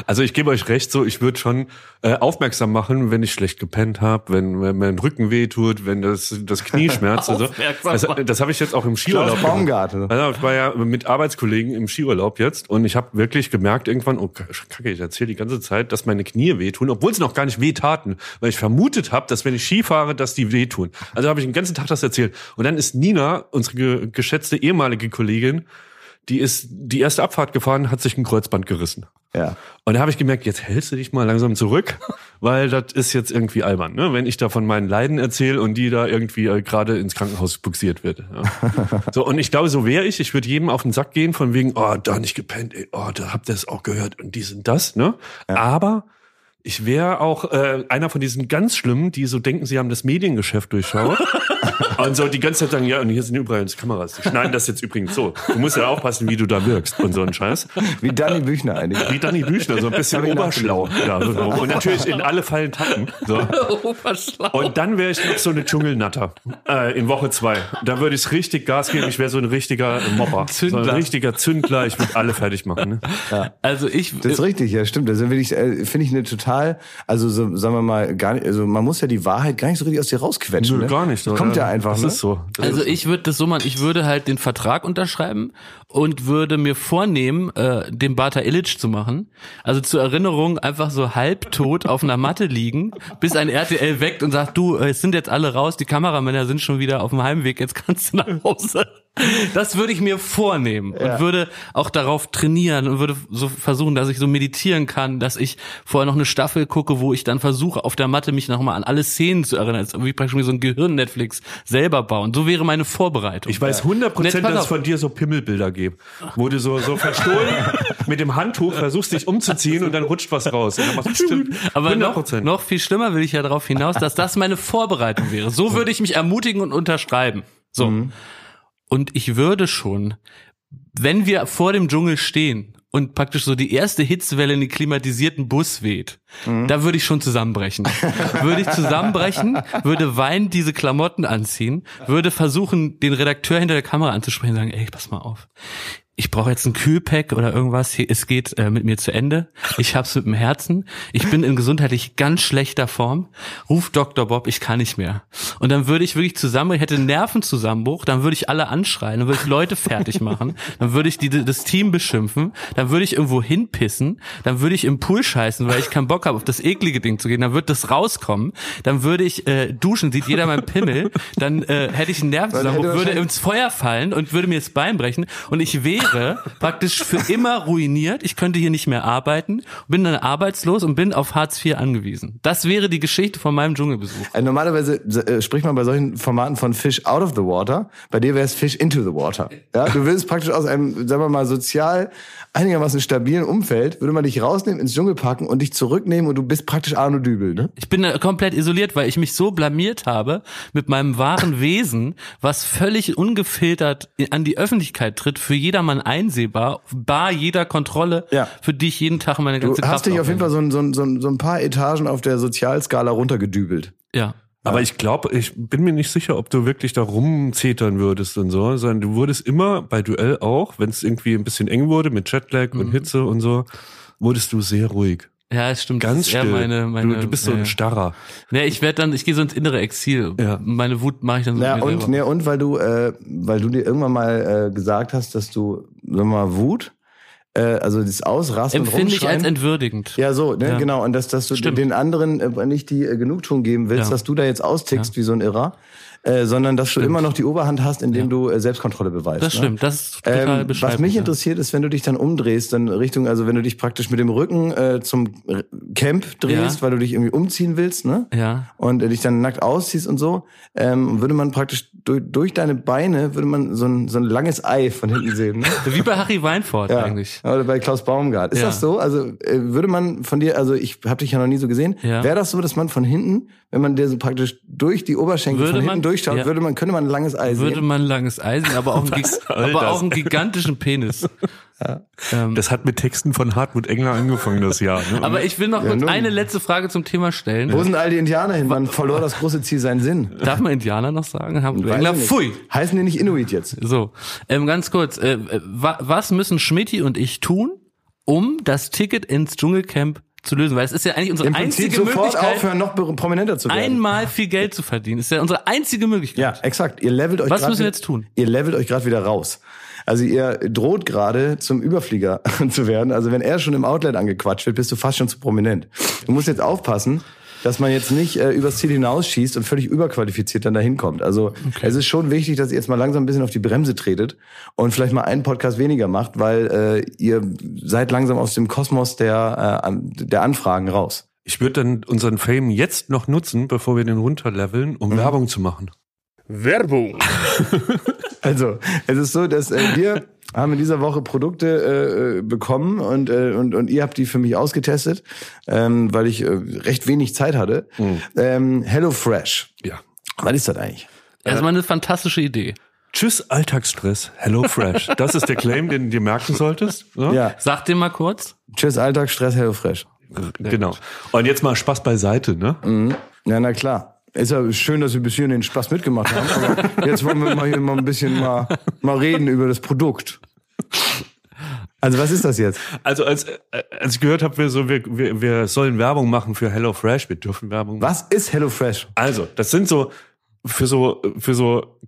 Also ich gebe euch recht, so ich würde schon äh, aufmerksam machen, wenn ich schlecht gepennt habe, wenn, wenn mein Rücken weh tut, wenn das das Knie schmerzt. also, das das habe ich jetzt auch im Skiurlaub. Baumgarten. Also ich war ja mit Arbeitskollegen im Skiurlaub jetzt und ich habe wirklich gemerkt irgendwann, oh kacke, ich erzähle die ganze Zeit, dass meine Knie wehtun, obwohl sie noch gar nicht wehtaten, weil ich vermutet habe, dass wenn ich Ski fahre, dass die wehtun. Also habe ich den ganzen Tag das erzählt. Und dann ist Nina, unsere ge geschätzte ehemalige Kollegin, die ist die erste Abfahrt gefahren, hat sich ein Kreuzband gerissen. Ja. Und da habe ich gemerkt, jetzt hältst du dich mal langsam zurück, weil das ist jetzt irgendwie albern, ne? wenn ich da von meinen Leiden erzähle und die da irgendwie äh, gerade ins Krankenhaus buxiert wird. Ja. so und ich glaube, so wäre ich. Ich würde jedem auf den Sack gehen von wegen, oh, da nicht gepennt, ey, oh, da habt ihr es auch gehört und die sind das. Ne? Aber Ich wäre auch äh, einer von diesen ganz Schlimmen, die so denken, sie haben das Mediengeschäft durchschaut. und so die ganze Zeit sagen, ja, und hier sind übrigens Kameras. Die schneiden das jetzt übrigens so. Du musst ja aufpassen, wie du da wirkst und so ein Scheiß. Wie Danny Büchner eigentlich. Wie Danny Büchner, so ein bisschen oberschlau. Ja, so. Und natürlich in alle Fallen tappen. So. Oberschlau. Und dann wäre ich noch so eine Dschungelnatter äh, in Woche zwei. Da würde ich richtig Gas geben. Ich wäre so ein richtiger Mopper. So Zündler. ein richtiger Zündler. Ich würde alle fertig machen. Ne? Also ich, Das ist richtig, ja, stimmt. Das finde ich, äh, finde ich eine total, also so, sagen wir mal, gar nicht, also man muss ja die Wahrheit gar nicht so richtig aus dir rausquetschen. Nö, ne? gar nicht. Das kommt ja einfach. Das ne? ist so. Das Also ist ich würde das so machen, ich würde halt den Vertrag unterschreiben und würde mir vornehmen, äh, den Bata Illich zu machen. Also zur Erinnerung einfach so halbtot auf einer Matte liegen, bis ein RTL weckt und sagt, du, äh, es sind jetzt alle raus, die Kameramänner sind schon wieder auf dem Heimweg, jetzt kannst du nach Hause. Das würde ich mir vornehmen und Ja. würde auch darauf trainieren und würde so versuchen, dass ich so meditieren kann, dass ich vorher noch eine Staffel gucke, wo ich dann versuche, auf der Matte mich nochmal an alle Szenen zu erinnern. Das ist irgendwie praktisch wie so ein Gehirn-Netflix selber bauen. So wäre meine Vorbereitung. Ich weiß 100 Jetzt Prozent, dass es von dir so Pimmelbilder gibt, wo du so, so verstohlen mit dem Handtuch versuchst, dich umzuziehen und dann rutscht was raus. Aber 100 noch, noch viel schlimmer will ich ja darauf hinaus, dass das meine Vorbereitung wäre. So würde ich mich ermutigen und unterschreiben. So. Und ich würde schon, wenn wir vor dem Dschungel stehen und praktisch so die erste Hitzewelle in den klimatisierten Bus weht, da würde ich schon zusammenbrechen. würde ich zusammenbrechen, würde weinend diese Klamotten anziehen, würde versuchen, den Redakteur hinter der Kamera anzusprechen und sagen, ey, pass mal auf. Ich brauche jetzt ein Kühlpack oder irgendwas. Hier, es geht äh, mit mir zu Ende. Ich hab's mit dem Herzen. Ich bin in gesundheitlich ganz schlechter Form. Ruf Dr. Bob, ich kann nicht mehr. Und dann würde ich wirklich zusammen, ich hätte einen Nervenzusammenbruch, dann würde ich alle anschreien, dann würde ich Leute fertig machen, dann würde ich die, das Team beschimpfen, dann würde ich irgendwo hinpissen, dann würde ich im Pool scheißen, weil ich keinen Bock habe, auf das eklige Ding zu gehen, dann wird das rauskommen, dann würde ich äh, duschen, sieht jeder mein Pimmel, dann äh, hätte ich einen Nervenzusammenbruch, würde ins Feuer fallen und würde mir das Bein brechen und ich wäre praktisch für immer ruiniert. Ich könnte hier nicht mehr arbeiten, bin dann arbeitslos und bin auf Hartz IV angewiesen. Das wäre die Geschichte von meinem Dschungelbesuch. Also normalerweise äh, spricht man bei solchen Formaten von Fish out of the water. Bei dir wäre es Fish into the water. Ja, du willst praktisch aus einem, sagen wir mal, sozial einigermaßen stabilen Umfeld, würde man dich rausnehmen, ins Dschungel packen und dich zurücknehmen und du bist praktisch Arno Dübel, ne? Ich bin da komplett isoliert, weil ich mich so blamiert habe mit meinem wahren Wesen, was völlig ungefiltert an die Öffentlichkeit tritt, für jedermann einsehbar, bar jeder Kontrolle, Ja. für die ich jeden Tag meine Du ganze Kraft hast dich auf jeden. Fall so ein, so, ein, so ein paar Etagen auf der Sozialskala runtergedübelt. Ja. Aber ich glaube, ich bin mir nicht sicher, ob du wirklich da rumzetern würdest und so, sondern du wurdest immer bei Duell auch, wenn es irgendwie ein bisschen eng wurde mit Jetlag Mhm. und Hitze und so, wurdest du sehr ruhig. Ja, es stimmt. Ganz Das still. Meine, meine, du, du bist so ja. ein Starrer. Nee, ich werde dann, ich gehe so ins innere Exil. Ja. Meine Wut mache ich dann so Ja, und, selber. ne, und weil du, äh, weil du dir irgendwann mal äh, gesagt hast, dass du, sagen wir mal, Wut, äh, also das Ausrasten Empfinde ich als entwürdigend. Ja, so, ne, Ja. genau. Und dass, dass du Stimmt. den anderen äh, nicht die äh, Genugtuung geben willst, Ja. dass du da jetzt austickst wie so ein Irrer, äh, sondern dass du immer noch die Oberhand hast, indem Ja. du äh, Selbstkontrolle beweist. Das ne? stimmt, das ist total Ähm, was mich ja. interessiert ist, wenn du dich dann umdrehst, dann Richtung, also wenn du dich praktisch mit dem Rücken äh, zum Camp drehst, Ja. weil du dich irgendwie umziehen willst, ne? Ja. Und äh, dich dann nackt ausziehst und so, ähm, würde man praktisch durch, durch deine Beine würde man so ein, so ein langes Ei von hinten sehen. Ne? Wie bei Harry Weinfurt Ja. eigentlich. Oder bei Klaus Baumgart. Ist das so? Also äh, würde man von dir, also ich habe dich ja noch nie so gesehen, wäre das so, dass man von hinten, wenn man dir so praktisch durch die Oberschenkel Würde von hinten man- durchschaut, ja. würde man, könnte man ein langes Ei Würde sehen? man langes Eisen, aber auch, einen, aber auch einen gigantischen Penis. Ähm, Das hat mit Texten von Hartmut Engler angefangen, das Jahr. Ne? aber ich will noch Ja, eine letzte Frage zum Thema stellen. Wo sind all die Indianer hin? Man verlor das große Ziel seinen Sinn. Darf man Indianer noch sagen? Haben Weiß Engler, pfui. Heißen die nicht Inuit jetzt? So, ähm, ganz kurz. Äh, äh, wa was müssen Schmidti und ich tun, um das Ticket ins Dschungelcamp zu lösen? Weil es ist ja eigentlich unsere Im Prinzip einzige sofort Möglichkeit, aufhören, noch prominenter zu werden. einmal viel Geld zu verdienen. ist ja unsere einzige Möglichkeit. Ja, exakt. Ihr levelt euch Was müssen wir jetzt tun? Ihr levelt euch gerade wieder raus. Also ihr droht gerade zum Überflieger zu werden. Also wenn er schon im Outlet angequatscht wird, bist du fast schon zu prominent. Du musst jetzt aufpassen, dass man jetzt nicht äh, übers Ziel hinausschießt und völlig überqualifiziert dann dahin kommt. Also es ist schon wichtig, dass ihr jetzt mal langsam ein bisschen auf die Bremse tretet und vielleicht mal einen Podcast weniger macht, weil äh, ihr seid langsam aus dem Kosmos der, äh, der Anfragen raus. Ich würde dann unseren Fame jetzt noch nutzen, bevor wir den runterleveln, um Werbung zu machen. Werbung. Also, es ist so, dass äh, wir haben in dieser Woche Produkte äh, bekommen und, äh, und, und ihr habt die für mich ausgetestet, ähm, weil ich äh, recht wenig Zeit hatte. Ähm, Hello Fresh. Ja. Was ist das eigentlich? Erstmal eine fantastische Idee. Tschüss, Alltagsstress. Hello Fresh. Das ist der Claim, den du dir merken solltest. Ne? Ja. Sag dir mal kurz. Tschüss, Alltagsstress, Hello Fresh. Genau. Und jetzt mal Spaß beiseite, ne? Ja, na klar. Ist ja schön, dass wir bis hierhin den Spaß mitgemacht haben, aber jetzt wollen wir mal hier mal ein bisschen mal, mal reden über das Produkt. Also was ist das jetzt? Also als, äh, als ich gehört habe, wir, so, wir, wir, wir sollen Werbung machen für Hello Fresh, wir dürfen Werbung machen. Was ist Hello Fresh? Also, das sind so für so für so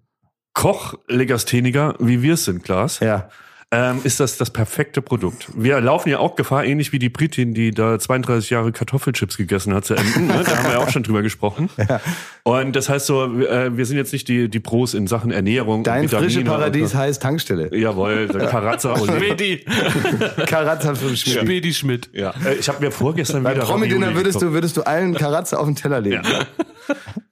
Kochlegastheniker, wie wir es sind, Klaas. Ja. Ähm, ist das das perfekte Produkt. Wir laufen ja auch Gefahr, ähnlich wie die Britin, die da 32 Jahre Kartoffelchips gegessen hat zu enden. Ne? Da haben wir ja auch schon drüber gesprochen. Und das heißt so, äh, wir sind jetzt nicht die, die Pros in Sachen Ernährung. Dein und Vitamine frische Paradies Und, heißt Tankstelle. jawohl, Karazza und. Karatza für Schmidt. Spedi Schmidt. ja. Äh, Ich habe mir vorgestern Beim wieder Promi-Dinner würdest du, würdest du allen Karatza auf den Teller legen.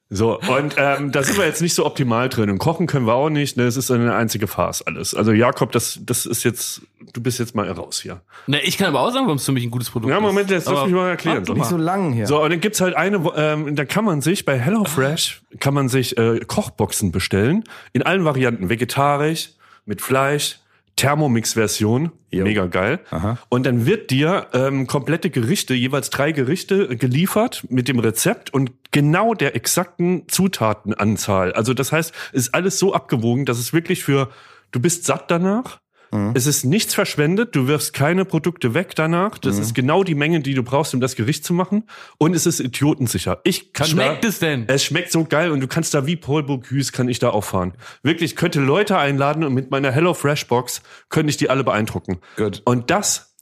So, und ähm, da sind wir jetzt nicht so optimal drin. Und kochen können wir auch nicht. Ne? Es ist eine einzige Farce alles. Also Jakob, das, das ist jetzt, du bist jetzt mal raus hier. Ne, ich kann aber auch sagen, warum es für mich ein gutes Produkt Ja, ist. Moment, jetzt lass mich mal erklären. So. Nicht so lang hier. So, und dann gibt's halt eine, wo- ähm, da kann man sich bei HelloFresh, kann man sich äh, Kochboxen bestellen. In allen Varianten. Vegetarisch, mit Fleisch, Thermomix-Version. Mega geil. Und dann wird dir ähm, komplette Gerichte, jeweils drei Gerichte äh, geliefert mit dem Rezept und genau der exakten Zutatenanzahl. Also das heißt, es ist alles so abgewogen, dass es wirklich für, du bist satt danach. Es ist nichts verschwendet, du wirfst keine Produkte weg danach. Das ist genau die Menge, die du brauchst, um das Gericht zu machen. Und es ist idiotensicher. Ich kann Schmeckt da, es denn? Es schmeckt so geil und du kannst da wie Paul Bocuse kann ich da auffahren. Wirklich, ich könnte Leute einladen und mit meiner Hello Fresh Box könnte ich die alle beeindrucken. Gut. Und das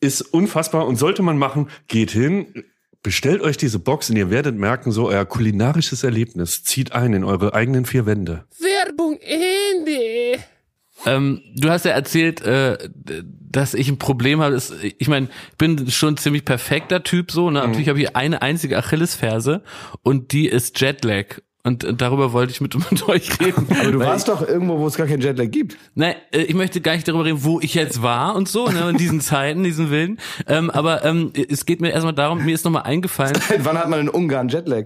ist unfassbar und sollte man machen. Geht hin, bestellt euch diese Box und ihr werdet merken, so euer kulinarisches Erlebnis zieht ein in eure eigenen vier Wände. Werbung Ende. Ähm, du hast ja erzählt, äh, dass ich ein Problem habe. Ich meine, ich bin schon ein ziemlich perfekter Typ so. Ne? Natürlich habe ich eine einzige Achillesferse und die ist Jetlag. Und, und darüber wollte ich mit, mit euch reden. Aber du warst doch irgendwo, wo es gar keinen Jetlag gibt. Nein, äh, ich möchte gar nicht darüber reden, wo ich jetzt war und so, ne, in diesen Zeiten, diesen Wilden. Ähm, aber ähm, es geht mir erstmal darum, mir ist nochmal eingefallen, Wann hat man in Ungarn Jetlag?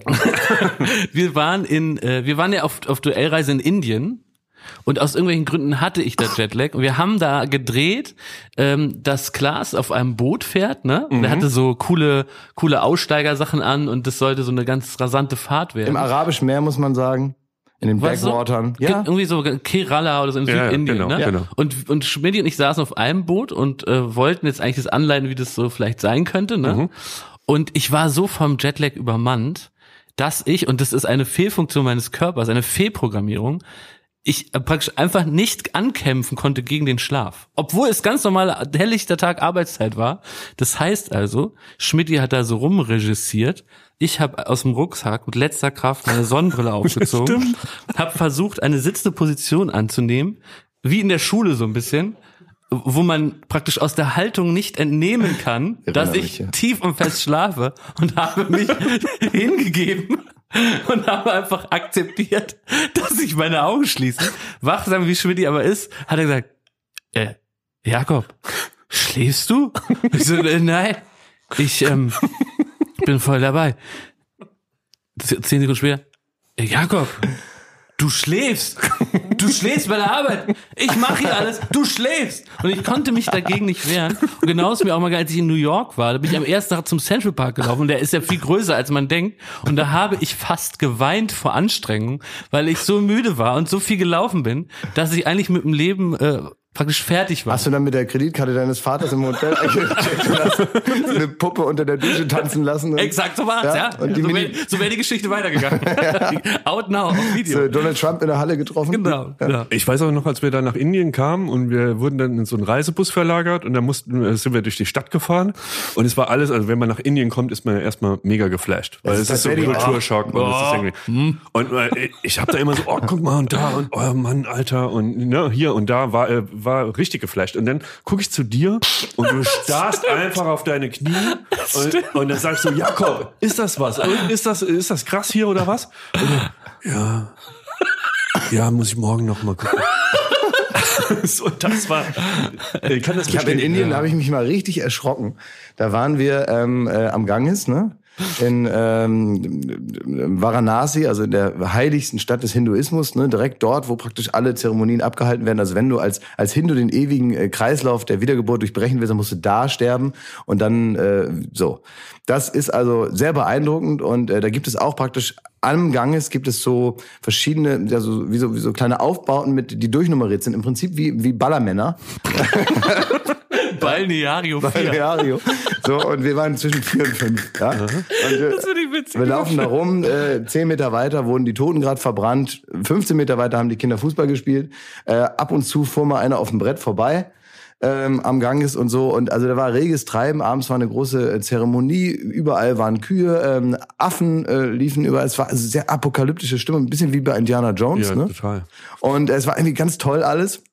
wir waren in, äh, wir waren ja auf, auf Duellreise in Indien. Und aus irgendwelchen Gründen hatte ich da Jetlag. Und wir haben da gedreht, ähm, dass Klaas auf einem Boot fährt, ne? Und er hatte so coole, coole Aussteigersachen an und das sollte so eine ganz rasante Fahrt werden. Im Arabischen Meer muss man sagen. In den Was so? Backwatern. Ge- Ja. Irgendwie so Kerala oder so in Ja, ja, Südindien. genau, ne? genau. Und, und Schmidt und ich saßen auf einem Boot und äh, wollten jetzt eigentlich das anleiten, wie das so vielleicht sein könnte. Ne? Mhm. Und ich war so vom Jetlag übermannt, dass ich, und das ist eine Fehlfunktion meines Körpers, eine Fehlprogrammierung, ich äh, praktisch einfach nicht ankämpfen konnte gegen den Schlaf. Obwohl es ganz normal helllichter Tag Arbeitszeit war. Das heißt also, Schmidti hat da so rumregissiert. Ich habe aus dem Rucksack mit letzter Kraft meine Sonnenbrille aufgezogen, habe versucht, eine sitzende Position anzunehmen, wie in der Schule so ein bisschen, wo man praktisch aus der Haltung nicht entnehmen kann, dass ich tief und fest schlafe und habe mich hingegeben und habe einfach akzeptiert, dass ich meine Augen schließe. Wachsam wie Schmidt aber ist, hat er gesagt, äh, Jakob, schläfst du? Ich so, äh, nein, ich ähm, bin voll dabei. Zehn Sekunden später, äh, Jakob, du schläfst. Du schläfst bei der Arbeit. Ich mache hier alles. Du schläfst. Und ich konnte mich dagegen nicht wehren. Und genau ist mir auch mal, als ich in New York war, da bin ich am ersten Tag zum Central Park gelaufen. Und der ist ja viel größer, als man denkt. Und da habe ich fast geweint vor Anstrengung, weil ich so müde war und so viel gelaufen bin, dass ich eigentlich mit dem Leben äh, praktisch fertig war. Hast du dann mit der Kreditkarte deines Vaters im Hotel eine Puppe unter der Dusche tanzen lassen? Und Exakt, so war's, ja. Ja, und die so wäre so wär die Geschichte weitergegangen. Out now, auf Video. so Donald Trump in der Halle getroffen? Genau, genau. Ich weiß auch noch, als wir da nach Indien kamen und wir wurden dann in so einen Reisebus verlagert und dann mussten, äh, sind wir durch die Stadt gefahren und es war alles, also wenn man nach Indien kommt, ist man ja erstmal mega geflasht, weil ist es ist so tatsächlich- Kulturschock und, es ist irgendwie, und äh, ich habe da immer so, oh guck mal und da und oh Mann, Alter und ne, hier und da war äh, war richtig geflasht und dann gucke ich zu dir und du starrst einfach auf deine Knie und, und dann sagst du, Jakob, ist das was? Ist das ist das krass hier oder was? Und dann, ja. Ja, muss ich morgen noch mal gucken. so, das war. Ich kann das Ich habe in. Indien habe ich mich mal richtig erschrocken. Da waren wir ähm, äh, am Ganges, ne? In ähm, Varanasi, also in der heiligsten Stadt des Hinduismus, ne, direkt dort, wo praktisch alle Zeremonien abgehalten werden. Also wenn du als als Hindu den ewigen äh, Kreislauf der Wiedergeburt durchbrechen willst, dann musst du da sterben und dann äh, so. Das ist also sehr beeindruckend und äh, da gibt es auch praktisch am Ganges gibt es so verschiedene, also wie so, wie so kleine Aufbauten mit, die durchnummeriert sind. Im Prinzip wie wie Ballermänner. Balneario 4. Balneario. So, und wir waren zwischen vier und fünf. Ja? Und, äh, Das finde ich witzig. wir laufen da rum, äh, zehn Meter weiter wurden die Toten gerade verbrannt, 15 Meter weiter haben die Kinder Fußball gespielt. Äh, ab und zu fuhr mal einer auf dem Brett vorbei ähm, am Ganges und so. Und also da war reges Treiben. Abends war eine große äh, Zeremonie. Überall waren Kühe, ähm, Affen äh, liefen überall. Es war also sehr apokalyptische Stimme, ein bisschen wie bei Indiana Jones. Ja, ne? total. Und es war irgendwie ganz toll alles.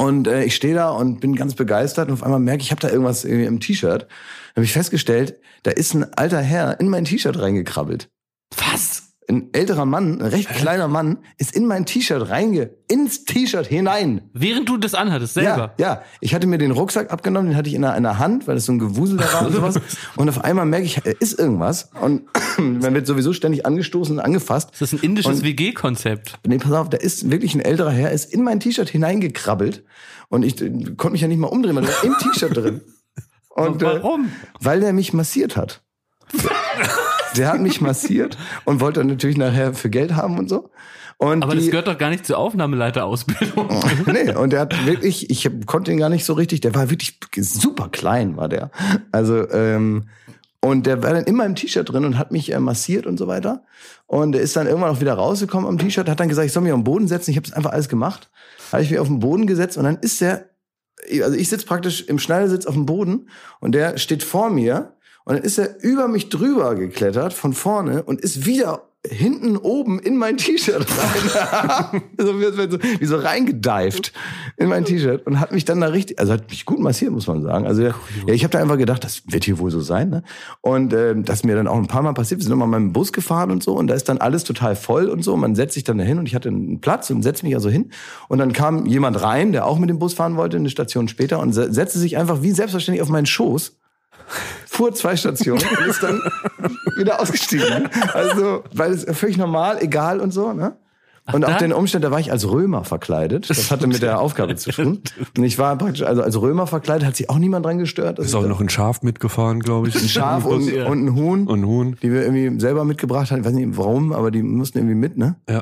Und äh, ich stehe da und bin ganz begeistert und auf einmal merke ich, ich habe da irgendwas irgendwie im T-Shirt. Habe ich festgestellt, da ist ein alter Herr in mein T-Shirt reingekrabbelt. Was? Ein älterer Mann, ein recht kleiner Mann, ist in mein T-Shirt reinge, ins T-Shirt hinein. Während du das anhattest, selber. Ja, ja. Ich hatte mir den Rucksack abgenommen, den hatte ich in der, in der Hand, weil das so ein Gewusel da war und sowas. Und auf einmal merke ich, äh, ist irgendwas. Und man wird sowieso ständig angestoßen und angefasst. Das ist ein indisches WG-Konzept. Nee, pass auf, da ist wirklich ein älterer Herr, ist in mein T-Shirt hineingekrabbelt und ich äh, konnte mich ja nicht mal umdrehen, weil der war im T-Shirt drin. Und, Warum? Äh, weil der mich massiert hat. Der hat mich massiert und wollte natürlich nachher für Geld haben und so. Und Aber die, das gehört doch gar nicht zur Aufnahmeleiterausbildung. nee, und der hat wirklich, ich konnte ihn gar nicht so richtig, der war wirklich super klein, war der. Also, ähm, und der war dann immer im T-Shirt drin und hat mich äh, massiert und so weiter. Und er ist dann irgendwann auch wieder rausgekommen am T-Shirt, hat dann gesagt, ich soll mich auf den Boden setzen. Ich habe es einfach alles gemacht. Habe ich mich auf den Boden gesetzt und dann ist der, also ich sitze praktisch im Schneidersitz auf dem Boden und der steht vor mir und dann ist er über mich drüber geklettert von vorne und ist wieder hinten oben in mein T-Shirt rein. so, wie, so, reingedived in mein T-Shirt und hat mich dann da richtig, also hat mich gut massiert, muss man sagen. Also ja, ich habe da einfach gedacht, das wird hier wohl so sein. Ne? Und ähm, das ist mir dann auch ein paar Mal passiert. Wir sind nochmal mit dem Bus gefahren und so und da ist dann alles total voll und so. Man setzt sich dann dahin und ich hatte einen Platz und setze mich also hin. Und dann kam jemand rein, der auch mit dem Bus fahren wollte, eine Station später und se- setzte sich einfach wie selbstverständlich auf meinen Schoß fuhr zwei Stationen und ist dann wieder ausgestiegen. Also, weil es völlig normal, egal und so, ne? Und auch den Umstand, da war ich als Römer verkleidet. Das hatte mit der Aufgabe zu tun. Und ich war praktisch, also als Römer verkleidet, hat sich auch niemand dran gestört. Ist auch noch ein Schaf mitgefahren, glaube ich. ein Schaf und, Ja. und ein Huhn, Und ein Huhn. die wir irgendwie selber mitgebracht haben. Ich weiß nicht warum, aber die mussten irgendwie mit, ne? Ja.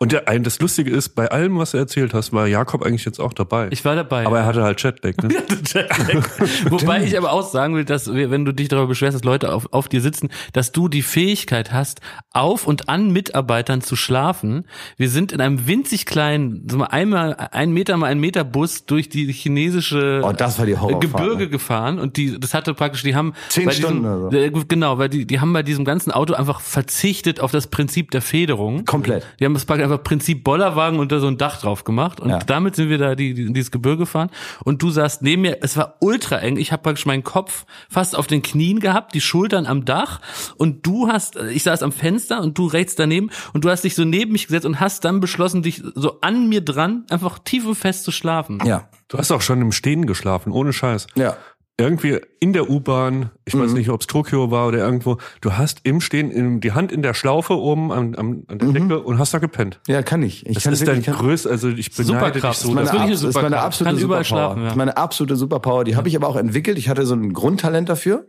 Und der, ein- das Lustige ist, bei allem, was du erzählt hast, war Jakob eigentlich jetzt auch dabei. Ich war dabei. aber er hatte halt Jetlag. Ne? Wobei ich aber auch sagen will, dass wenn du dich darüber beschwerst, dass Leute auf, auf dir sitzen, dass du die Fähigkeit hast, auf und an Mitarbeitern zu schlafen. Wir sind in einem winzig kleinen, so mal einmal ein Meter mal ein Meter Bus durch die chinesische Oh, das war die Horrorfahrt, Gebirge ne? gefahren und die, das hatte praktisch, die haben Zehn diesem, Stunden oder so. äh, genau, weil die, die haben bei diesem ganzen Auto einfach verzichtet auf das Prinzip der Federung. Komplett. Die haben das praktisch einfach Prinzip Bollerwagen da so ein Dach drauf gemacht und Ja. damit sind wir da die, die, in dieses Gebirge gefahren und du saßt neben mir, es war ultra eng, ich habe praktisch meinen Kopf fast auf den Knien gehabt, die Schultern am Dach und du hast, ich saß am Fenster und du rechts daneben und du hast dich so neben mich gesetzt und hast dann beschlossen, dich so an mir dran einfach tief und fest zu schlafen. Ja. Du hast auch schon im Stehen geschlafen, ohne Scheiß. Ja. Irgendwie in der U-Bahn, ich weiß nicht, ob es Tokio war oder irgendwo, du hast im Stehen in, die Hand in der Schlaufe oben an, an, an der Decke und hast da gepennt. Ja, kann ich. ich Das kann ist dein wirklich- kann- größte, also ich beneide dich so. Das meine, ist wirklich eine Abs- das ist meine absolute Superpower. Das ist meine absolute Superpower. Die habe ich aber auch entwickelt. Ich hatte so ein Grundtalent dafür.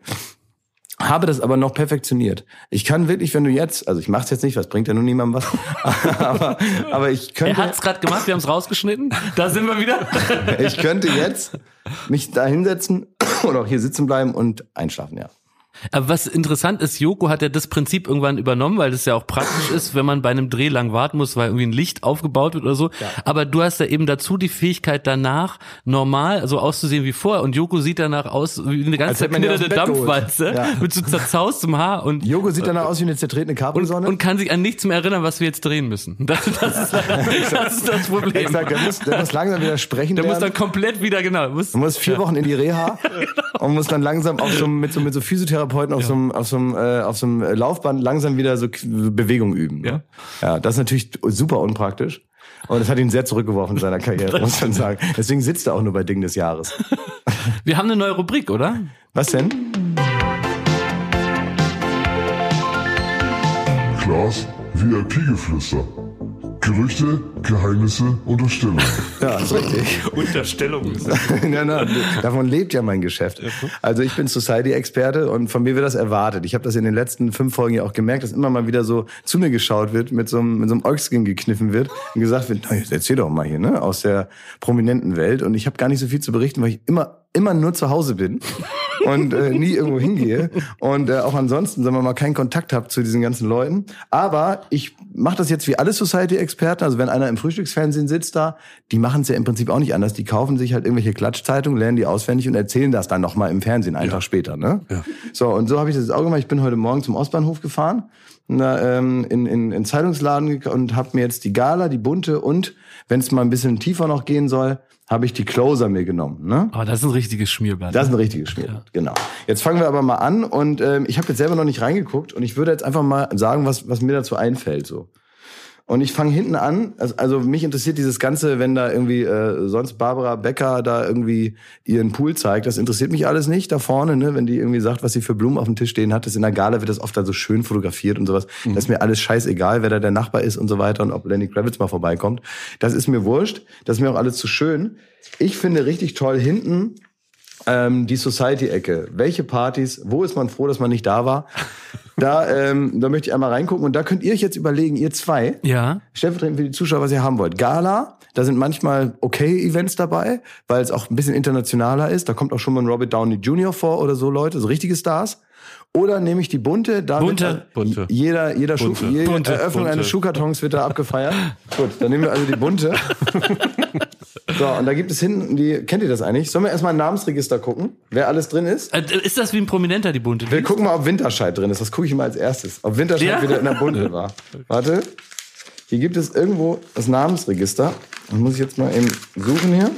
Habe das aber noch perfektioniert. Ich kann wirklich, wenn du jetzt, also ich mach's jetzt nicht, was bringt ja nun niemandem was, aber, aber ich Er könnte, hat's gerade gemacht, wir haben's rausgeschnitten. Da sind wir wieder. ich könnte jetzt mich da hinsetzen oder auch hier sitzen bleiben und einschlafen, ja. Aber was interessant ist, Joko hat ja das Prinzip irgendwann übernommen, weil das ja auch praktisch ist, wenn man bei einem Dreh lang warten muss, weil irgendwie ein Licht aufgebaut wird oder so. Aber du hast ja eben dazu die Fähigkeit danach normal so auszusehen wie vorher und Joko sieht danach aus wie eine ganz zerknitterte. Dampfwalze Ja. mit so zerzaustem Haar und Jogo sieht danach aus wie eine zertretene und, Capri-Sonne. und kann sich an nichts mehr erinnern, was wir jetzt drehen müssen. Das, das, ist, das ist das Problem. Exakt, der muss, der muss langsam wieder sprechen Der muss dann lernen. komplett wieder, genau, muss, Du musst vier Wochen in die Reha und muss dann langsam auf so mit so mit so Physiotherapeuten auf so einem auf so einem äh, auf so einem Laufband langsam wieder so Bewegung üben. Ja. Ja, das ist natürlich super unpraktisch. Und das hat ihn sehr zurückgeworfen in seiner Karriere, muss man sagen. Deswegen sitzt er auch nur bei Ding des Jahres. Wir haben eine neue Rubrik, oder? Was denn? Klaas VIP-Geflüster. Gerüchte, Geheimnisse, Unterstellungen. Ja, ist richtig. Unterstellung. ja, na, davon lebt ja mein Geschäft. Also ich bin Society-Experte und von mir wird das erwartet. Ich habe das in den letzten fünf Folgen ja auch gemerkt, dass immer mal wieder so zu mir geschaut wird, mit so einem, mit so einem Eukskin gekniffen wird und gesagt wird, na, jetzt erzähl doch mal hier, ne, aus der prominenten Welt. Und ich habe gar nicht so viel zu berichten, weil ich immer, immer nur zu Hause bin und äh, nie irgendwo hingehe und äh, auch ansonsten, sagen wir mal, keinen Kontakt habe zu diesen ganzen Leuten. Aber ich mache das jetzt wie alle Society-Experten. Also wenn einer im Frühstücksfernsehen sitzt da, die machen es ja im Prinzip auch nicht anders. Die kaufen sich halt irgendwelche Klatschzeitungen, lernen die auswendig und erzählen das dann nochmal im Fernsehen einen Tag später. Ne? Ja. So, und so habe ich das jetzt auch gemacht. Ich bin heute Morgen zum Ostbahnhof gefahren, na, ähm, in, in, in Zeitungsladen und habe mir jetzt die Gala, die bunte und, wenn es mal ein bisschen tiefer noch gehen soll, habe ich die Closer mir genommen. Ne? Aber das ist ein richtiges Schmierblatt. Das ist ein richtiges Spiel. Genau. Jetzt fangen wir aber mal an und ähm, ich habe jetzt selber noch nicht reingeguckt und ich würde jetzt einfach mal sagen, was, was mir dazu einfällt. So. Und ich fange hinten an, also, also mich interessiert dieses Ganze, wenn da irgendwie äh, sonst Barbara Becker da irgendwie ihren Pool zeigt, das interessiert mich alles nicht da vorne, ne? wenn die irgendwie sagt, was sie für Blumen auf dem Tisch stehen hat. Das in der Gala wird das oft da so schön fotografiert und sowas. Das ist mir alles scheißegal, wer da der Nachbar ist und so weiter und ob Lenny Kravitz mal vorbeikommt. Das ist mir wurscht. Das ist mir auch alles zu schön. Ich finde richtig toll hinten ähm, die Society-Ecke. Welche Partys? Wo ist man froh, dass man nicht da war? Da, ähm, da möchte ich einmal reingucken und da könnt ihr euch jetzt überlegen, ihr zwei, ja. stellvertretend für die Zuschauer, was ihr haben wollt. Gala, da sind manchmal okay Events dabei, weil es auch ein bisschen internationaler ist. Da kommt auch schon mal ein Robert Downey Jr. vor oder so Leute, so richtige Stars. Oder nehme ich die bunte, da Bunte. wird Bunte. jeder, jeder Schuh, Bunte. jede Bunte. Eröffnung Bunte. eines Schuhkartons wird da abgefeiert. Gut, dann nehmen wir also die bunte. So, und da gibt es hinten die, kennt ihr das eigentlich? Sollen wir erstmal ein Namensregister gucken, wer alles drin ist? Äh, Ist das wie ein Prominenter, die bunte? Wir gucken mal, ob Winterscheid drin ist. Das gucke ich mal als erstes. Ob Winterscheid Ja? wieder in der Bunte war. Warte. Hier gibt es irgendwo das Namensregister. Das muss ich jetzt mal eben suchen hier.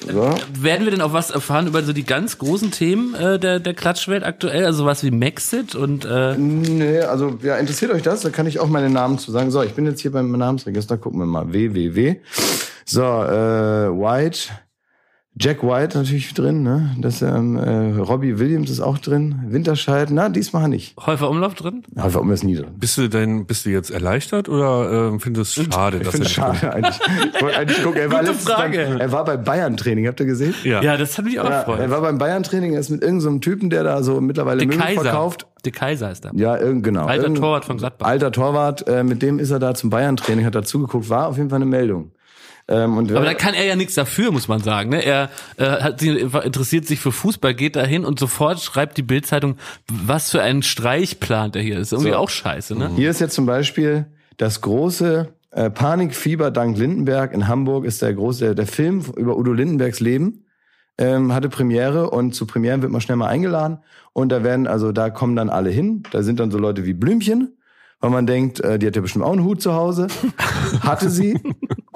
So. Werden wir denn auch was erfahren über so die ganz großen Themen äh, der, der Klatschwelt aktuell? Also was wie Maxit und äh, Nee, also ja, interessiert euch das? Da kann ich auch meine Namen zu sagen. So, ich bin jetzt hier beim Namensregister. Gucken wir mal. www. So, äh, White. Jack White natürlich drin, ne? Das, ähm, äh, Robbie Williams ist auch drin. Winterscheid, na, diesmal nicht. Häufer Umlauf drin? Aber warum ist nie drin? Bist du denn, bist du jetzt erleichtert oder ähm, findest du es schade, Ich dass finde er es schade eigentlich. Ich wollte eigentlich gucken. Er war, Frage. Beim, er war bei Bayern-Training, habt ihr gesehen? Ja. Ja, das hat mich auch Ja, gefreut. er war beim Bayern-Training, er ist mit irgendeinem so einem Typen, der da so mittlerweile De Möbel Kaiser. verkauft. De Kaiser ist da. Ja, irgend, genau. Alter Irgend- Torwart von Gladbach. Alter Torwart, äh, mit dem ist er da zum Bayern-Training, hat da zugeguckt, war auf jeden Fall eine Meldung. Ähm, und Aber da kann er ja nichts dafür, muss man sagen. Ne? Er äh, hat, interessiert sich für Fußball, geht dahin und sofort schreibt die Bildzeitung, was für einen Streich plant er hier. Ist irgendwie So. auch scheiße, ne? Hier ist jetzt zum Beispiel das große äh, Panikfieber dank Lindenberg in Hamburg ist der große, der, der Film über Udo Lindenbergs Leben ähm, hatte Premiere und zu Premieren wird man schnell mal eingeladen und da werden, also da kommen dann alle hin, da sind dann so Leute wie Blümchen, weil man denkt, äh, die hat ja bestimmt auch einen Hut zu Hause, hatte sie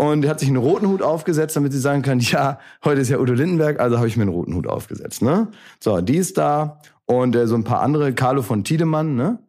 und hat sich einen roten Hut aufgesetzt, damit sie sagen kann, ja, heute ist ja Udo Lindenberg, also habe ich mir einen roten Hut aufgesetzt, ne? So, die ist da und äh, so ein paar andere, Carlo von Tiedemann, ne?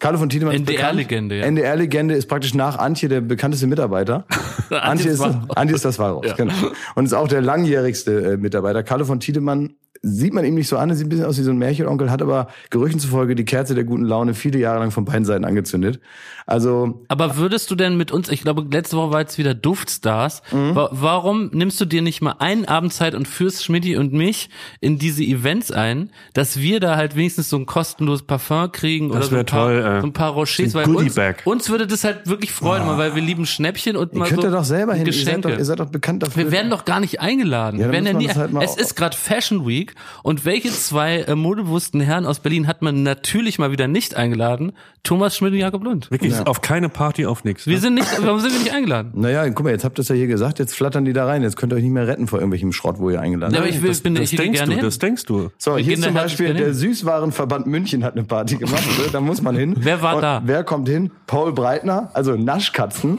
Carlo von Tiedemann ist. NDR-Legende, ja. NDR-Legende ist praktisch nach Antje der bekannteste Mitarbeiter. Antje ist, Antje ist das Walross, Ja. genau. Und ist auch der langjährigste äh, Mitarbeiter. Carlo von Tiedemann sieht man ihm nicht so an, er sieht ein bisschen aus wie so ein Märchenonkel, hat aber Gerüchten zufolge die Kerze der guten Laune viele Jahre lang von beiden Seiten angezündet. Also, Aber würdest du denn mit uns, ich glaube, letzte Woche war jetzt wieder Duftstars, Mhm. wa warum nimmst du dir nicht mal einen Abend Zeit und führst Schmidti und mich in diese Events ein, dass wir da halt wenigstens so ein kostenloses Parfum kriegen oder so ein, paar, toll, äh, so ein paar Rochers, weil uns, uns würde das halt wirklich freuen, weil wir lieben Schnäppchen und ihr mal könnt so ja doch selber hin. Ihr seid Geschenke. doch, ihr seid doch bekannt dafür. Wir werden doch gar nicht eingeladen. Ja, wir werden ja nie, das halt es ist gerade Fashion Week und welche zwei äh, modebewussten Herren aus Berlin hat man natürlich mal wieder nicht eingeladen? Thomas Schmidt und Jakob Lund. Wirklich auf keine Party, auf nichts. Wir Ne? sind nicht, warum sind wir nicht eingeladen? Naja, guck mal, jetzt habt ihr es ja hier gesagt, jetzt flattern die da rein. Jetzt könnt ihr euch nicht mehr retten vor irgendwelchem Schrott, wo ihr eingeladen Ja, aber seid. ich will, das, bin das ich denkst gerne du, hin. das denkst du. So, Wir hier ist zum Beispiel der hin. Süßwarenverband München hat eine Party gemacht. ne? da muss man hin. Wer war Und da? Wer kommt hin? Paul Breitner, also Naschkatzen.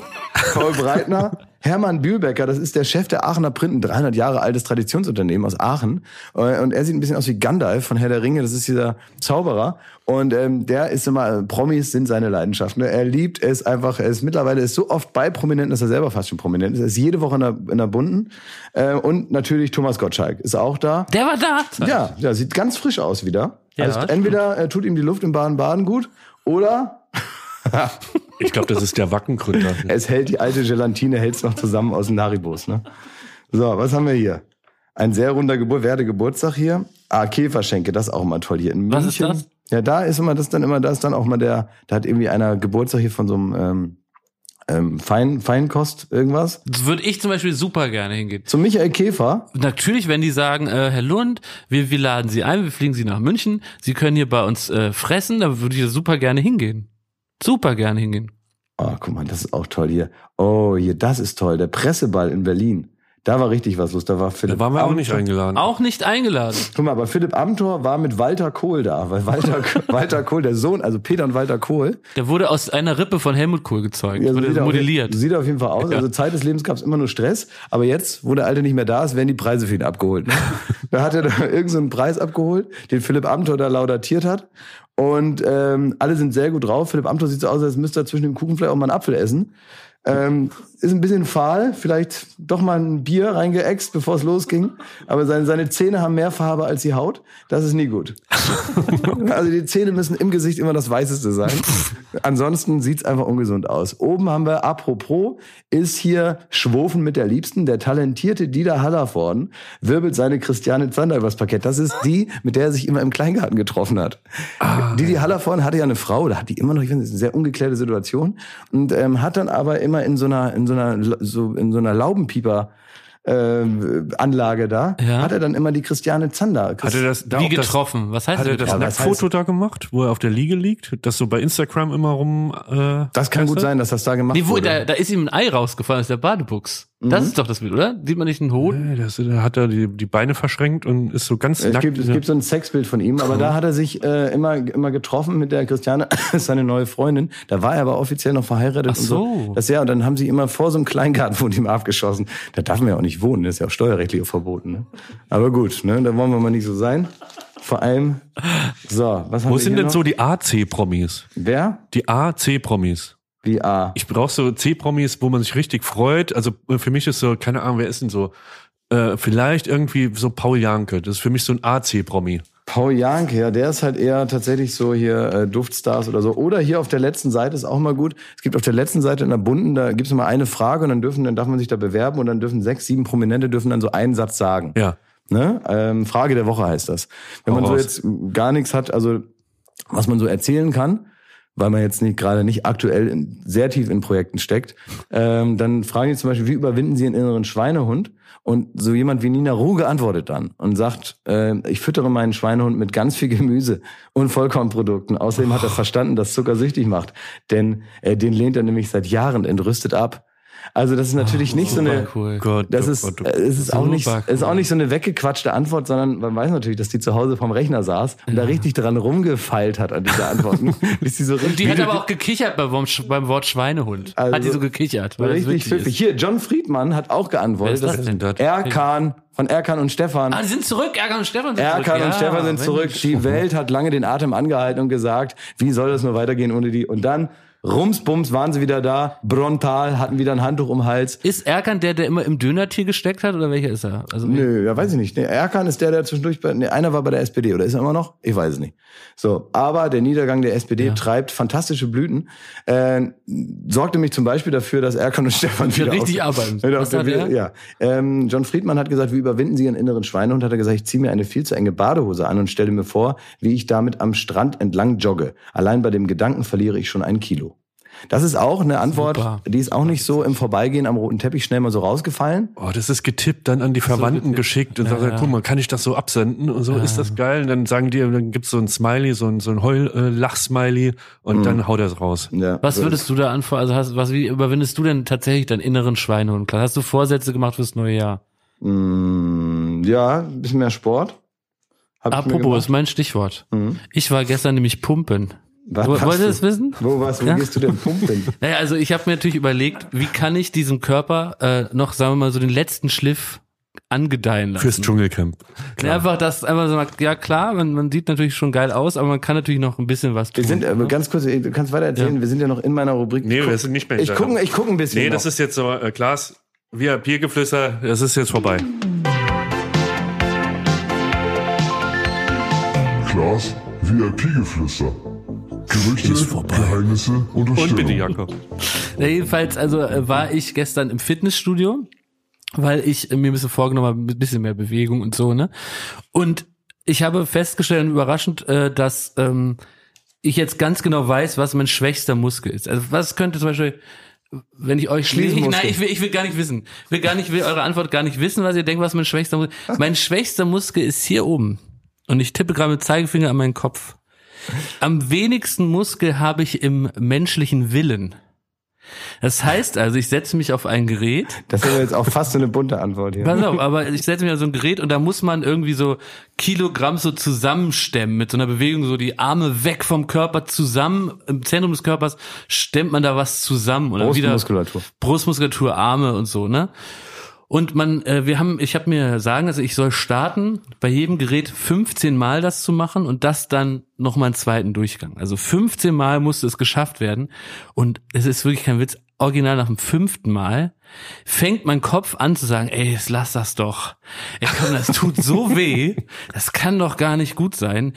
Paul Breitner, Hermann Bühlbecker, das ist der Chef der Aachener Print, ein 300 Jahre altes Traditionsunternehmen aus Aachen. Äh, Und er sieht ein bisschen aus wie Gandalf von Herr der Ringe, das ist dieser Zauberer. Und ähm, der ist immer, Promis sind seine Leidenschaft. Ne? Er liebt es einfach, er ist mittlerweile ist so oft bei Prominenten, dass er selber fast schon prominent ist. Er ist jede Woche in der, in der Bunden. Äh, und natürlich Thomas Gottschalk ist auch da. Der war da. Ja, ja, sieht ganz frisch aus wieder. Ja, also entweder äh, tut ihm die Luft im Baden-Baden gut oder Ich glaube, das ist der Wackengründer. es hält die alte Gelatine, hält's noch zusammen aus den Haribos. Ne? So, was haben wir hier? Ein sehr runder Geburt, werde Geburtstag hier. Ah, Käferschenke, das ist auch immer toll hier in Was ist München. das? Ja, da ist immer das dann immer, da ist dann auch mal der, da hat irgendwie einer Geburtstag hier von so einem ähm, ähm, Fein, Feinkost irgendwas. Das würde ich zum Beispiel super gerne hingehen. Zum Michael Käfer. Natürlich, wenn die sagen, äh, Herr Lund, wir, wir laden Sie ein, wir fliegen Sie nach München, Sie können hier bei uns äh, fressen, da würde ich ja super gerne hingehen. Super gerne hingehen. Oh, guck mal, das ist auch toll hier. Oh, hier, das ist toll. Der Presseball in Berlin. Da war richtig was los. Da war Philipp. Da waren wir auch Amthor. nicht eingeladen. Auch nicht eingeladen. Guck mal, aber Philipp Amthor war mit Walter Kohl da, weil Walter, Walter Kohl, der Sohn, also Peter und Walter Kohl, Der wurde aus einer Rippe von Helmut Kohl gezeugt. Ja, so wurde sieht er modelliert. Auf, sieht auf jeden Fall aus. Ja. Also Zeit des Lebens gab es immer nur Stress. Aber jetzt, wo der Alte nicht mehr da ist, werden die Preise für ihn abgeholt. Ne? da hat er da irgendeinen so einen Preis abgeholt, den Philipp Amthor da laudatiert hat. Und ähm, alle sind sehr gut drauf. Philipp Amthor sieht so aus, als müsste er zwischen dem Kuchen vielleicht auch mal einen Apfel essen. Ähm, ist ein bisschen fahl, vielleicht doch mal ein Bier reingeäxt, bevor es losging. Aber seine, seine Zähne haben mehr Farbe als die Haut. Das ist nie gut. also die Zähne müssen im Gesicht immer das Weißeste sein. Ansonsten sieht's einfach ungesund aus. Oben haben wir, apropos, ist hier Schwofen mit der Liebsten. Der talentierte Dieter Hallervorden wirbelt seine Christiane Zander übers Parkett. Das ist die, mit der er sich immer im Kleingarten getroffen hat. Didi Hallervorden hatte ja eine Frau, da hat die immer noch, ich finde, das ist eine sehr ungeklärte Situation. Und ähm, hat dann aber immer in so einer, in so einer, so, in so einer Laubenpieper ähm, Anlage da, Ja. hat er dann immer die Christiane Zander. Hat er das da Wie auch das, getroffen. Was heißt Hat er das Ja, Nacktfoto da gemacht, wo er auf der Liege liegt? Das so bei Instagram immer rum. Äh, das kann gut sein, dass das da gemacht Nee, wo, wurde. da, da ist ihm ein Ei rausgefallen aus der Badebuchs. Mhm. Das ist doch das Bild, oder? Sieht man nicht einen Hoden? Nee, das, da hat er die, die Beine verschränkt und ist so ganz Es nackt. gibt, es gibt so ein Sexbild von ihm, aber da hat er sich äh, immer, immer getroffen mit der Christiane, ist seine neue Freundin. Da war er aber offiziell noch verheiratet Ach und so. so. Das ja, und dann haben sie immer vor so einem Kleingarten von ihm abgeschossen. Da darf man ja auch nicht wohnen, das ist ja auch steuerrechtlich auch verboten. Ne? Aber gut, ne, da wollen wir mal nicht so sein. Vor allem, so, was haben Wo wir sind hier denn noch? so die AC-Promis? Wer? Die AC-Promis. A. Ich brauche so C-Promis, wo man sich richtig freut. Also äh, für mich ist so, keine Ahnung, wer ist denn so? Äh, vielleicht irgendwie so Paul Janke. Das ist für mich so ein AC-Promi. Paul Janke, ja, der ist halt eher tatsächlich so hier äh, Duftstars oder so. Oder hier auf der letzten Seite ist auch mal gut. Es gibt auf der letzten Seite in der Bunten, da gibt es immer eine Frage und dann dürfen, dann darf man sich da bewerben und dann dürfen sechs, sieben Prominente dürfen dann so einen Satz sagen. Ja. Ne? Ähm, Frage der Woche heißt das. Wenn Hau man so raus. jetzt gar nichts hat, also was man so erzählen kann, weil man jetzt nicht gerade nicht aktuell in, sehr tief in Projekten steckt, ähm, dann fragen die zum Beispiel, wie überwinden sie einen inneren Schweinehund? Und so jemand wie Nina Ruge antwortet dann und sagt, äh, ich füttere meinen Schweinehund mit ganz viel Gemüse und Vollkornprodukten. Außerdem hat er verstanden, dass Zucker süchtig macht. Denn äh, den lehnt er nämlich seit Jahren entrüstet ab. Also das ist natürlich nicht so eine, cool. Gott, das oh ist, Gott, oh äh, es ist auch nicht, es ist auch cool. nicht so eine weggequatschte Antwort, sondern man weiß natürlich, dass die zu Hause vom Rechner saß und da richtig dran rumgefeilt hat an diese Antworten. bis die so richtig, Die hat aber auch gekichert beim, Wort- beim Wort Schweinehund. Also- hat die so gekichert. Weil das richtig pfiffig. ist. Hier, John Friedmann hat auch geantwortet. Wer ist das denn das? Erkan von Erkan und Stefan. Ah, die sind zurück. Erkan und Stefan sind zurück. Erkan und Ja, Stefan sind zurück. Die Welt hat lange den Atem angehalten und gesagt, wie soll das nur weitergehen ohne die? Und dann, rumsbums, waren sie wieder da. Brontal, hatten wieder ein Handtuch um den Hals. Ist Erkan der, der immer im Dönertier gesteckt hat oder welcher ist er? Also Nö, ja, weiß ich nicht. Nee, Erkan ist der, der zwischendurch bei, nee, einer war bei der SPD oder ist er immer noch? Ich weiß es nicht. So, aber der Niedergang der SPD treibt fantastische Blüten. Äh, sorgte mich zum Beispiel dafür, dass Erkan und Stefan wieder richtig auf- arbeiten. wieder Was auf der hat Bühne- er? Ja. Ähm, John Friedmann hat gesagt, wie überwinden Sie Ihren inneren Schweinehund? Hat er gesagt, ich ziehe mir eine viel zu enge Badehose an und stelle mir vor, wie ich damit am Strand entlang jogge. Allein bei dem Gedanken verliere ich schon ein Kilo. Das ist auch eine Antwort, Super. die ist auch nicht so im Vorbeigehen am roten Teppich schnell mal so rausgefallen. Oh, das ist getippt, dann an die Verwandten geschickt und Ja, sagt, ja. guck mal, kann ich das so absenden? Und so ist das geil. Und dann sagen die, dann gibt's so ein Smiley, so ein, so ein Heul-Lach-Smiley und dann haut er es raus. Ja, Was so würdest du da anfangen? Also hast, was, wie überwindest du denn tatsächlich deinen inneren Schweinehund? Klar, Hast du Vorsätze gemacht fürs neue Jahr? Mm, ja, ein bisschen mehr Sport. Hab ich mir Apropos, ist mein Stichwort. Mhm. Ich war gestern nämlich pumpen. Was Wollt ihr du? das wissen? Wo was? Wo Ja? gehst du denn pumpen? Naja, also ich habe mir natürlich überlegt, wie kann ich diesem Körper äh, noch, sagen wir mal, so den letzten Schliff angedeihen lassen. Fürs Dschungelcamp. Ja, einfach das einfach so, ja klar, man, man sieht natürlich schon geil aus, aber man kann natürlich noch ein bisschen was tun. Wir sind, äh, ne? ganz kurz, du kannst weiter erzählen, wir sind ja noch in meiner Rubrik. Nee, Ich wir sind nicht mehr in Ich gucke ich guck ein bisschen. Nee, noch. das ist jetzt so, äh, Klaas, VIP-Geflüster, das ist jetzt vorbei. Klaas, VIP-Geflüster. Gerüchte, Geheimnisse und Und bitte. Jakob. Ja, jedenfalls, also äh, war ich gestern im Fitnessstudio, weil ich äh, mir ein bisschen vorgenommen habe, ein bisschen mehr Bewegung und so, ne? Und ich habe festgestellt, überraschend, äh, dass ähm, ich jetzt ganz genau weiß, was mein schwächster Muskel ist. Also was könnte zum Beispiel, wenn ich euch Schließmuskel. Nein, ich will, ich will gar nicht wissen. Ich will gar nicht, will eure Antwort gar nicht wissen, was ihr denkt, was mein schwächster Muskel Mein schwächster Muskel ist hier oben. Und ich tippe gerade mit Zeigefinger an meinen Kopf. Am wenigsten Muskel habe ich im menschlichen Willen. Das heißt also, ich setze mich auf ein Gerät. Das ist jetzt auch fast so eine bunte Antwort hier. Pass auf, aber ich setze mich auf so ein Gerät und da muss man irgendwie so Kilogramm so zusammenstemmen mit so einer Bewegung, so die Arme weg vom Körper zusammen, im Zentrum des Körpers stemmt man da was zusammen und dann wieder Brustmuskulatur. Brustmuskulatur, Arme und so, ne? Und man, äh, wir haben, ich habe mir sagen, also ich soll starten, bei jedem Gerät 15 Mal das zu machen und das dann nochmal einen zweiten Durchgang. Also 15 Mal musste es geschafft werden. Und es ist wirklich kein Witz, original nach dem fünften Mal fängt mein Kopf an zu sagen, ey, jetzt lass das doch. Ey, komm, das tut so weh. Das kann doch gar nicht gut sein.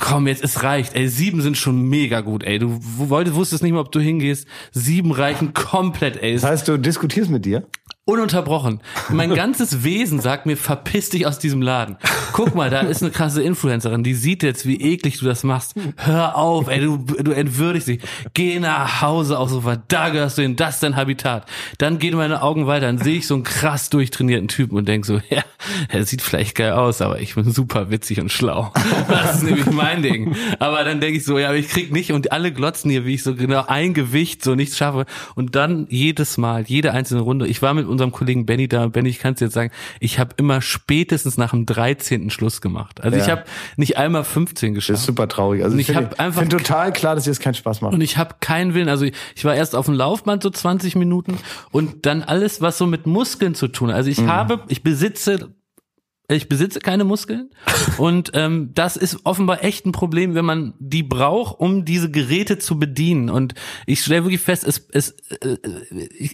Komm, jetzt, es reicht. Ey, sieben sind schon mega gut, ey. Du wolltest, wusstest nicht mehr, ob du hingehst. Sieben reichen komplett, ey. Das heißt, du diskutierst mit dir? Ununterbrochen. Mein ganzes Wesen sagt mir, verpiss dich aus diesem Laden. Guck mal, da ist eine krasse Influencerin, die sieht jetzt, wie eklig du das machst. Hör auf, ey, du, du entwürdigst dich. Geh nach Hause aufs Sofa, da gehörst du hin, das ist dein Habitat. Dann gehen meine Augen weiter, dann sehe ich so einen krass durchtrainierten Typen und denk so, ja, er sieht vielleicht geil aus, aber ich bin super witzig und schlau. Das ist nämlich mein Ding. Aber dann denke ich so, ja, aber ich krieg nicht und alle glotzen hier, wie ich so genau ein Gewicht so nichts schaffe. Und dann jedes Mal, jede einzelne Runde. Ich war mit unserem Kollegen Benny da. Benny, ich kann es jetzt sagen, ich habe immer spätestens nach dem 13. Schluss gemacht. Also Ja. ich habe nicht einmal 15 Das ist geschafft. super traurig. Also Und ich ich finde hab einfach- find total klar, dass dir das keinen Spaß macht. Und ich habe keinen Willen. Also ich, ich war erst auf dem Laufband so 20 Minuten und dann alles, was so mit Muskeln zu tun. Also ich Mhm. habe, ich besitze, ich besitze keine Muskeln und ähm, das ist offenbar echt ein Problem, wenn man die braucht, um diese Geräte zu bedienen. Und ich stelle wirklich fest, es es äh,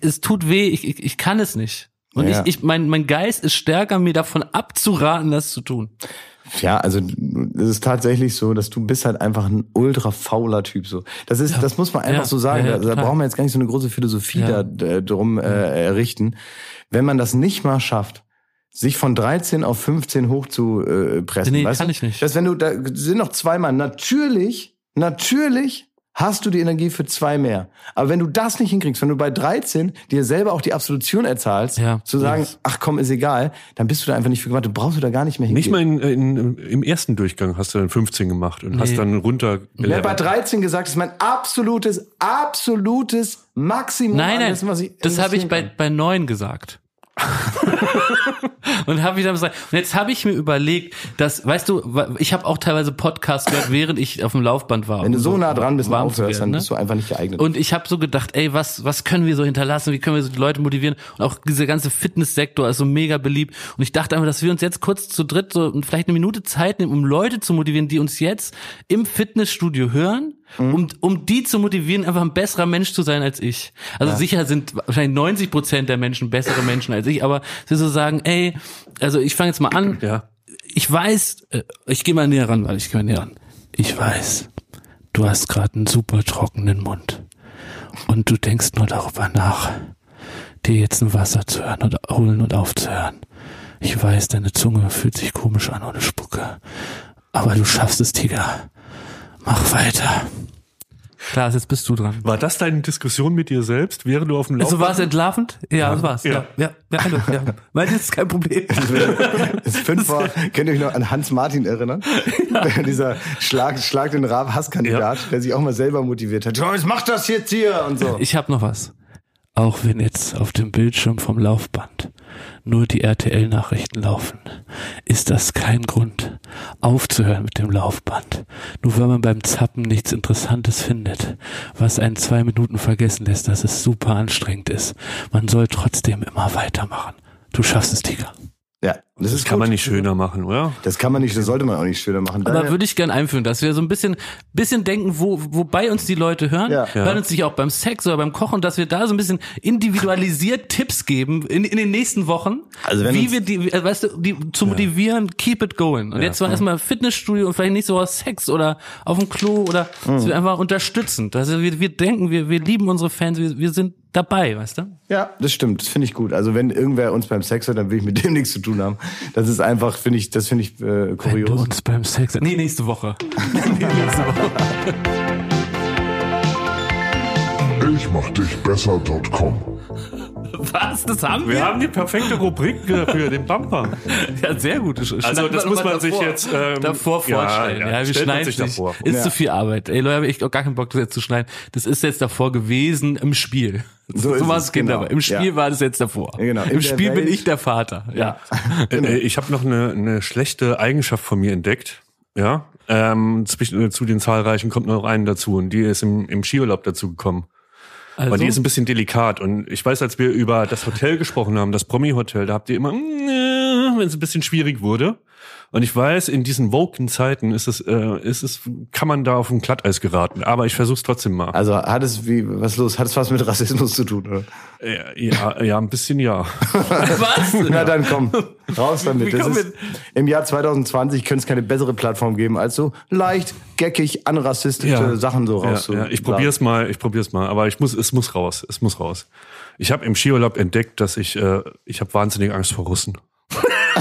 es tut weh. Ich, ich, ich kann es nicht. Und Ja. ich, ich mein mein Geist ist stärker, mir davon abzuraten, das zu tun. Ja, also es ist tatsächlich so, dass du bist halt einfach ein ultra fauler Typ so. Das ist, das muss man einfach Ja. so sagen. Ja, ja, da, da brauchen wir jetzt gar nicht so eine große Philosophie Ja. da äh, drum äh, errichten. Wenn man das nicht mal schafft, sich von 13 auf 15 hoch zu äh, pressen, Nee, weißt kann du? ich nicht. Das, wenn du, da sind noch zweimal. Natürlich, natürlich hast du die Energie für zwei mehr. Aber wenn du das nicht hinkriegst, wenn du bei 13 dir selber auch die Absolution erzahlst, Ja. zu sagen, Yes. ach komm, ist egal, dann bist du da einfach nicht für gemacht. Du brauchst du da gar nicht mehr hingehen. Nicht mal in, in, im ersten Durchgang hast du dann 15 gemacht und hast Nee. dann runter. Ich habe bei 13 gesagt, das ist mein absolutes, absolutes Maximum. Nein, nein, dessen, das habe ich bei, bei neun gesagt. und habe ich dann gesagt, und jetzt habe ich mir überlegt, dass, weißt du, ich habe auch teilweise Podcasts gehört, während ich auf dem Laufband war. Wenn du so nah dran bist warm aufhörst, werden, dann ne? bist du einfach nicht geeignet. Und ich habe so gedacht, ey, was, was können wir so hinterlassen? Wie können wir so die Leute motivieren? Und auch dieser ganze Fitnesssektor ist so mega beliebt. Und ich dachte einfach, dass wir uns jetzt kurz zu dritt so vielleicht eine Minute Zeit nehmen, um Leute zu motivieren, die uns jetzt im Fitnessstudio hören, um, um die zu motivieren, einfach ein besserer Mensch zu sein als ich. Also sicher sind wahrscheinlich 90 Prozent der Menschen bessere Menschen als ich, aber sie so sagen, ey, also ich fange jetzt mal an, Ja. ich weiß, äh, ich gehe mal näher ran, weil ich gehe mal näher ran. Ich weiß, du hast gerade einen super trockenen Mund und du denkst nur darüber nach, dir jetzt ein Wasser zu hören und holen und aufzuhören. Ich weiß, deine Zunge fühlt sich komisch an ohne Spucke, aber du schaffst es, Tiger. Mach weiter. Klar, jetzt bist du dran. War das deine Diskussion mit dir selbst, während du auf dem Laufband? Also war es entlarvend? Ja, das war's. Ja. Ja, ja, ja, ja. Weil das ist kein Problem. Das fünf vor, könnt ihr euch noch an Hans Martin erinnern? Dieser Schlag, Schlag den Raab Hasskandidat, der sich auch mal selber motiviert hat. Joyce, mach das jetzt hier und so. Ich habe noch was. Auch wenn jetzt auf dem Bildschirm vom Laufband nur die RTL-Nachrichten laufen, ist das kein Grund, aufzuhören mit dem Laufband. Nur weil man beim Zappen nichts Interessantes findet, was einen zwei Minuten vergessen lässt, dass es super anstrengend ist. Man soll trotzdem immer weitermachen. Du schaffst es, Tiger. Ja, das, das kann gut. man nicht schöner machen, oder? Das kann man nicht, das sollte man auch nicht schöner machen. Aber Daher würde ich gern einführen, dass wir so ein bisschen, bisschen denken, wo, wobei uns die Leute hören, ja. hören uns nicht auch beim Sex oder beim Kochen, dass wir da so ein bisschen individualisiert Tipps geben in, in den nächsten Wochen, also wenn wie wir die, äh, weißt du, die zu motivieren, ja. keep it going. Und ja. jetzt mal erstmal Fitnessstudio und vielleicht nicht so aus Sex oder auf dem Klo oder mhm. dass wir einfach unterstützen. Also wir, wir denken, wir, wir lieben unsere Fans, wir, wir sind dabei, weißt du? Ja, das stimmt. Das finde ich gut. Also wenn irgendwer uns beim Sex hört, dann will ich mit dem nichts zu tun haben. Das ist einfach, finde ich, das finde ich äh, kurios. Wenn du uns beim Sex Nee, nächste Woche. nächste Woche. Ich mach dich besser.com. Was? Das haben wir? Wir haben die perfekte Rubrik für den Bumper. Ja, sehr gut. Also das muss man davor, sich jetzt ähm, davor vorstellen. Ja, ja, ja wir schneiden sich davor. Ist ja. zu viel Arbeit. Ey, Leute, habe ich auch gar keinen Bock, das jetzt zu schneiden. Das ist jetzt davor gewesen im Spiel. So, so war es Kind genau. aber. Im Spiel ja. war das jetzt davor. Ja, genau. Im Spiel Welt. bin ich der Vater. Ja. genau. Ich habe noch eine, eine schlechte Eigenschaft von mir entdeckt. Ja. Ähm, zwischen, zu den zahlreichen kommt noch einen dazu und die ist im, im Skiurlaub dazu gekommen. Also? Und die ist ein bisschen delikat. Und ich weiß, als wir über das Hotel gesprochen haben, das Promi-Hotel, da habt ihr immer, wenn es ein bisschen schwierig wurde. Und ich weiß, in diesen woken Zeiten ist es, äh, ist es, kann man da auf ein Glatteis geraten. Aber ich versuch's trotzdem mal. Also hat es wie, was los? Hat es was mit Rassismus zu tun, oder? Ja, ja, ja ein bisschen ja. was? Na dann komm, raus damit. Das ist, Im Jahr 2020 könnte es keine bessere Plattform geben, als so leicht, geckig, anrassistische ja. Sachen so raus. Ja, ja. ich probier's mal, ich probier's mal. Aber ich muss, es muss raus, es muss raus. Ich habe im Skiurlaub entdeckt, dass ich, äh, ich habe wahnsinnig Angst vor Russen.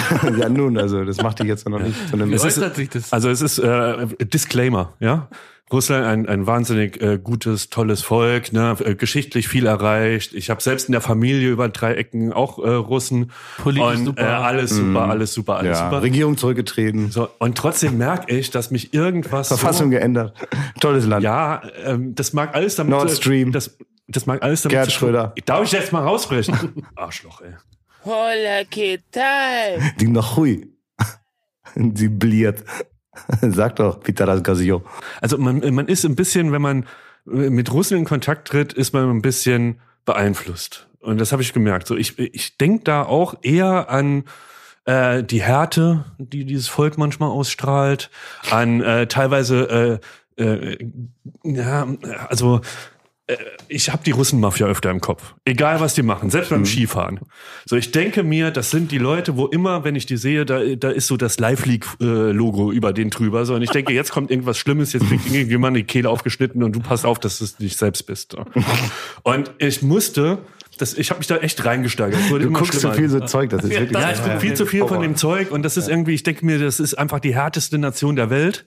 ja, nun, also das macht dich jetzt noch nicht zu einem. Es ist, sich das? Also es ist äh, Disclaimer, ja. Russland ein, ein wahnsinnig äh, gutes, tolles Volk, ne? Äh, geschichtlich viel erreicht. Ich habe selbst in der Familie über drei Ecken auch äh, Russen. Politisch und, super. Äh, alles super, mm. alles super, alles ja. super. Regierung zurückgetreten. So, und trotzdem merke ich, dass mich irgendwas. Verfassung so, geändert. Tolles Land. Ja, ähm, das mag alles damit. Nord Stream. Das, das mag alles damit. Gerd Schröder. Darf ich jetzt mal rausbrechen? Arschloch, ey. Hola, ¿qué tal? Die noch hui. Die bliert. Sag doch, Peter Gasio. Also man, man ist ein bisschen, wenn man mit Russen in Kontakt tritt, ist man ein bisschen beeinflusst. Und das habe ich gemerkt. So, ich, ich denke da auch eher an äh, die Härte, die dieses Volk manchmal ausstrahlt, an äh, teilweise äh, äh, ja, also ich habe die Russenmafia öfter im Kopf. Egal, was die machen, selbst beim mhm. Skifahren. So, ich denke mir, das sind die Leute, wo immer, wenn ich die sehe, da, da ist so das Live League-Logo über den drüber. So, und ich denke, jetzt kommt irgendwas Schlimmes, jetzt kriegt irgendjemand die Kehle aufgeschnitten und du passt auf, dass du nicht selbst bist. Und ich musste das, ich habe mich da echt reingesteigert. Du guckst zu viel so Zeug, das ist wirklich. Ja, ich gucke viel zu viel von dem Zeug und das ist irgendwie, ich denke mir, das ist einfach die härteste Nation der Welt.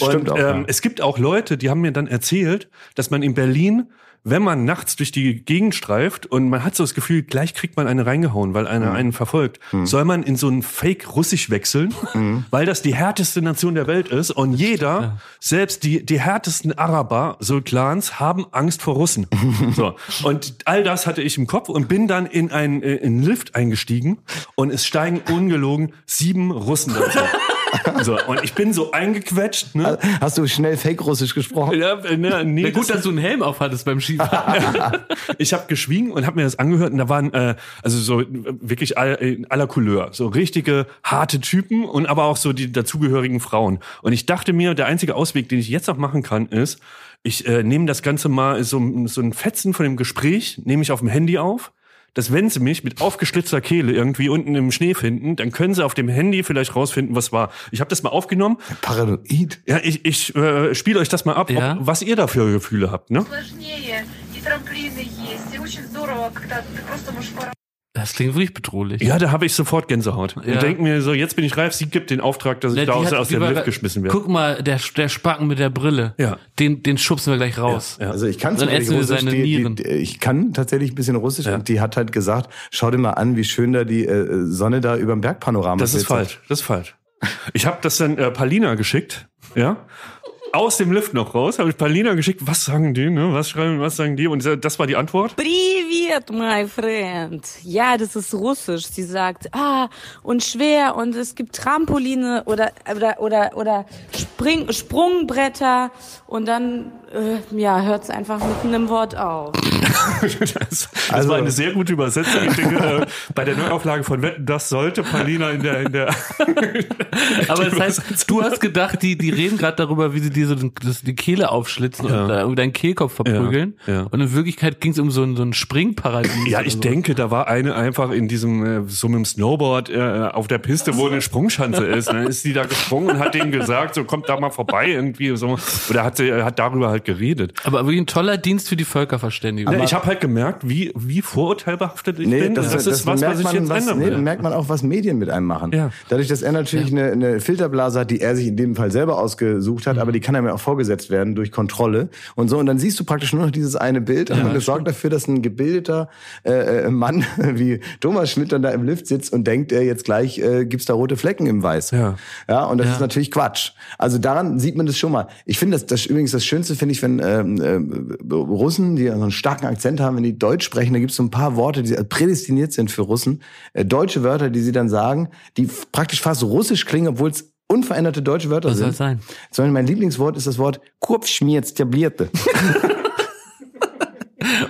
Und auch, ähm, ja. es gibt auch Leute, die haben mir dann erzählt, dass man in Berlin wenn man nachts durch die Gegend streift und man hat so das Gefühl, gleich kriegt man eine reingehauen, weil einer mhm. einen verfolgt, mhm. soll man in so ein Fake Russisch wechseln, mhm. weil das die härteste Nation der Welt ist und jeder, ja. selbst die, die härtesten Araber, so Clans, haben Angst vor Russen. so. Und all das hatte ich im Kopf und bin dann in einen, äh, in einen Lift eingestiegen und es steigen ungelogen sieben Russen dazu. So, und ich bin so eingequetscht. Ne? Hast du schnell Fake-Russisch gesprochen? Ja, ne, nee, Na gut, dass du einen Helm auf hattest beim Skifahren. ich habe geschwiegen und habe mir das angehört und da waren äh, also so wirklich all, in aller Couleur. So richtige, harte Typen und aber auch so die dazugehörigen Frauen. Und ich dachte mir, der einzige Ausweg, den ich jetzt noch machen kann, ist, ich äh, nehme das Ganze mal so, so ein Fetzen von dem Gespräch, nehme ich auf dem Handy auf dass wenn sie mich mit aufgeschlitzter Kehle irgendwie unten im Schnee finden, dann können sie auf dem Handy vielleicht rausfinden, was war. Ich habe das mal aufgenommen. Paranoid. Ja, ich, ich äh, spiele euch das mal ab, ja. ob, was ihr da für Gefühle habt. Ne? Das klingt wirklich bedrohlich. Ja, da habe ich sofort Gänsehaut. Ja. Und denke mir so, jetzt bin ich reif, sie gibt den Auftrag, dass ich ja, da aus, aus dem Lift geschmissen werde. Guck mal, der, der Spacken mit der Brille. Ja. Den, den schubsen wir gleich raus. Ja. Also ich kann Dann essen wir seine die, Nieren. Die, ich kann tatsächlich ein bisschen Russisch ja. und die hat halt gesagt, schau dir mal an, wie schön da die äh, Sonne da über dem Bergpanorama ist. Das ist falsch, das ist falsch. Ich habe das dann äh, Palina geschickt, ja aus dem Lift noch raus, habe ich Palina geschickt, was sagen die, ne? Was schreiben, was sagen die? Und das war die Antwort. Privet, my friend. Ja, das ist russisch. Sie sagt, ah, und schwer und es gibt Trampoline oder oder oder oder Spring, Sprungbretter und dann äh, ja, hört es einfach mit einem Wort auf. das, das also, war eine also sehr gute Übersetzung. Ich denke, äh, bei der Neuauflage von Wetten, das sollte Palina in der in der Aber das heißt, du hast gedacht, die die reden gerade darüber, wie sie die dir so das, die Kehle aufschlitzen und Ja. äh, deinen Kehlkopf verprügeln. Ja, ja. Und in Wirklichkeit ging es um so ein, so ein Springparadies. Ja, ich so. denke, da war eine einfach in diesem, äh, so mit dem Snowboard äh, auf der Piste, wo eine Sprungschanze ist. Und dann ist die da gesprungen und hat denen gesagt, so kommt da mal vorbei irgendwie so. Oder hat sie hat darüber halt geredet. Aber wirklich ein toller Dienst für die Völkerverständigung. Ja, ich habe halt gemerkt, wie, wie vorurteilbehaftet ich Nee, bin. das, das, ist was, merkt was ich man, jetzt was, ändern nee, will. merkt man auch, was Medien mit einem machen. Ja. Dadurch, dass er natürlich eine, eine Filterblase hat, die er sich in dem Fall selber ausgesucht Mhm. hat, aber die kann einem ja auch vorgesetzt werden durch Kontrolle und so. Und dann siehst du praktisch nur noch dieses eine Bild und das sorgt dafür, dass ein gebildeter äh, äh, Mann wie Thomas Schmidt dann da im Lift sitzt und denkt, äh, jetzt gleich äh, gibt's da rote Flecken im Weiß. Ja. Ja, und das ist natürlich Quatsch. Also daran sieht man das schon mal. Ich finde das, das übrigens das Schönste finde ich, wenn ähm, äh, Russen, die so einen starken Akzent haben, wenn die Deutsch sprechen, da gibt es so ein paar Worte, die prädestiniert sind für Russen, äh, deutsche Wörter, die sie dann sagen, die praktisch fast russisch klingen, obwohl es unveränderte deutsche Wörter Was sind. soll sein? Sondern mein Lieblingswort ist das Wort Kurpschmietstablierte.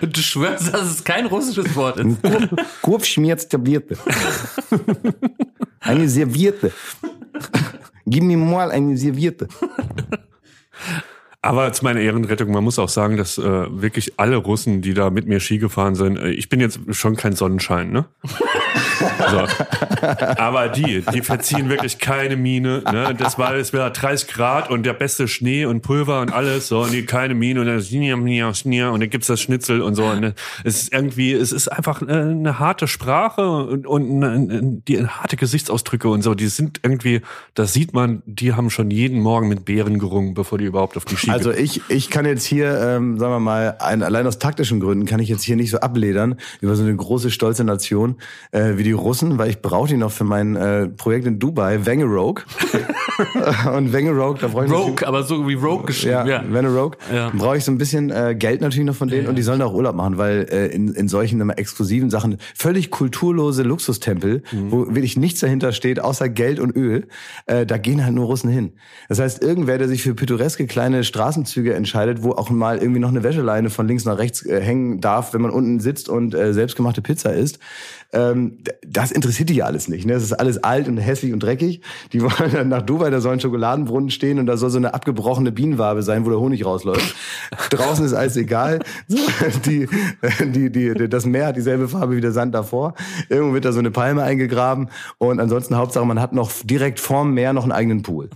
Und du schwörst, dass es kein russisches Wort ist. Kurpschmietstablierte. Eine Serviette. Gib mir mal eine Serviette. Aber zu meiner Ehrenrettung, man muss auch sagen, dass äh, wirklich alle Russen, die da mit mir Ski gefahren sind, äh, ich bin jetzt schon kein Sonnenschein, ne? So. Aber die, die verziehen wirklich keine Miene. Ne? Das war, es war 30 Grad und der beste Schnee und Pulver und alles so und die keine Miene und dann und dann gibt's das Schnitzel und so. Und äh, es ist irgendwie, es ist einfach äh, eine harte Sprache und, und eine, die harte Gesichtsausdrücke und so. Die sind irgendwie, das sieht man, die haben schon jeden Morgen mit Beeren gerungen, bevor die überhaupt auf die Ski Also ich, ich kann jetzt hier, ähm, sagen wir mal, ein, allein aus taktischen Gründen kann ich jetzt hier nicht so abledern über so eine große, stolze Nation äh, wie die Russen, weil ich brauche die noch für mein äh, Projekt in Dubai, Wangerogue. Und Wangerogue, da brauche ich Rogue, aber so wie Rogue geschrieben. ja, Ja. Vanderogue. Ja. Brauche ich so ein bisschen äh, Geld natürlich noch von denen und die sollen auch Urlaub machen, weil äh, in, in solchen immer exklusiven Sachen völlig kulturlose Luxustempel, Mhm. wo wirklich nichts dahinter steht, außer Geld und Öl, äh, da gehen halt nur Russen hin. Das heißt, irgendwer, der sich für pittoreske kleine Straßenzüge entscheidet, wo auch mal irgendwie noch eine Wäscheleine von links nach rechts äh, hängen darf, wenn man unten sitzt und äh, selbstgemachte Pizza isst, ähm, das interessiert die ja alles nicht. Ne? Das ist alles alt und hässlich und dreckig. Die wollen dann nach Dubai, da soll ein Schokoladenbrunnen stehen und da soll so eine abgebrochene Bienenwabe sein, wo der Honig rausläuft. Draußen ist alles egal. Die, die, die, das Meer hat dieselbe Farbe wie der Sand davor. Irgendwo wird da so eine Palme eingegraben und ansonsten Hauptsache, man hat noch direkt vorm Meer noch einen eigenen Pool.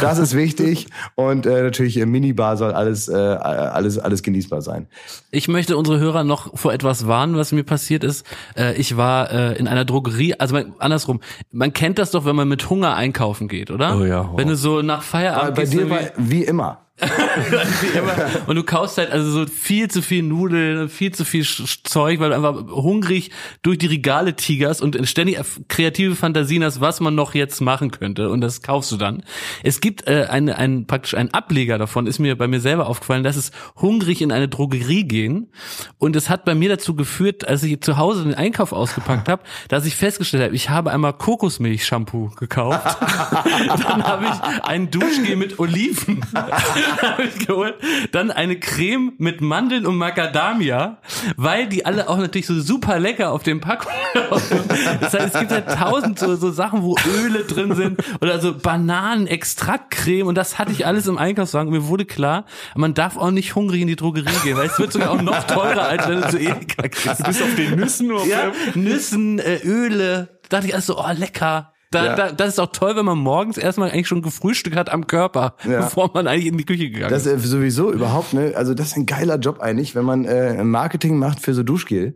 Das ist wichtig und äh, natürlich äh, Minibar soll alles, äh, alles, alles genießbar sein. Ich möchte unsere Hörer noch vor etwas warnen, was mir passiert ist. Äh, ich war äh, in einer Drogerie, also man, andersrum. Man kennt das doch, wenn man mit Hunger einkaufen geht, oder? Oh ja, wow. Wenn du so nach Aber Feierabend bei gehst, dir war wie immer. Und du kaufst halt also so viel zu viel Nudeln, viel zu viel Zeug, weil du einfach hungrig durch die Regale tigerst und ständig kreative Fantasien hast, was man noch jetzt machen könnte. Und das kaufst du dann. Es gibt äh, eine, ein, praktisch einen Ableger davon, ist mir bei mir selber aufgefallen, dass es hungrig in eine Drogerie gehen. Und es hat bei mir dazu geführt, als ich zu Hause den Einkauf ausgepackt habe, dass ich festgestellt habe, ich habe einmal Kokosmilch-Shampoo gekauft, dann habe ich einen Duschgel mit Oliven habe ich geholt. Dann eine Creme mit Mandeln und Macadamia, weil die alle auch natürlich so super lecker auf dem aussehen. Das heißt, es gibt halt tausend so, so Sachen, wo Öle drin sind oder so Bananenextraktcreme und das hatte ich alles im Einkaufswagen. Und mir wurde klar, man darf auch nicht hungrig in die Drogerie gehen, weil es wird sogar auch noch teurer, als wenn du zu Edeka gehst. Bis auf den Nüssen oder Ja, Nüssen, äh, Öle. Da dachte ich also, oh, lecker. Da, Ja. da, das ist auch toll, wenn man morgens erstmal eigentlich schon gefrühstückt hat am Körper, Ja. bevor man eigentlich in die Küche gegangen Das ist. ist äh, sowieso überhaupt, ne? Also das ist ein geiler Job eigentlich, wenn man äh, Marketing macht für so Duschgel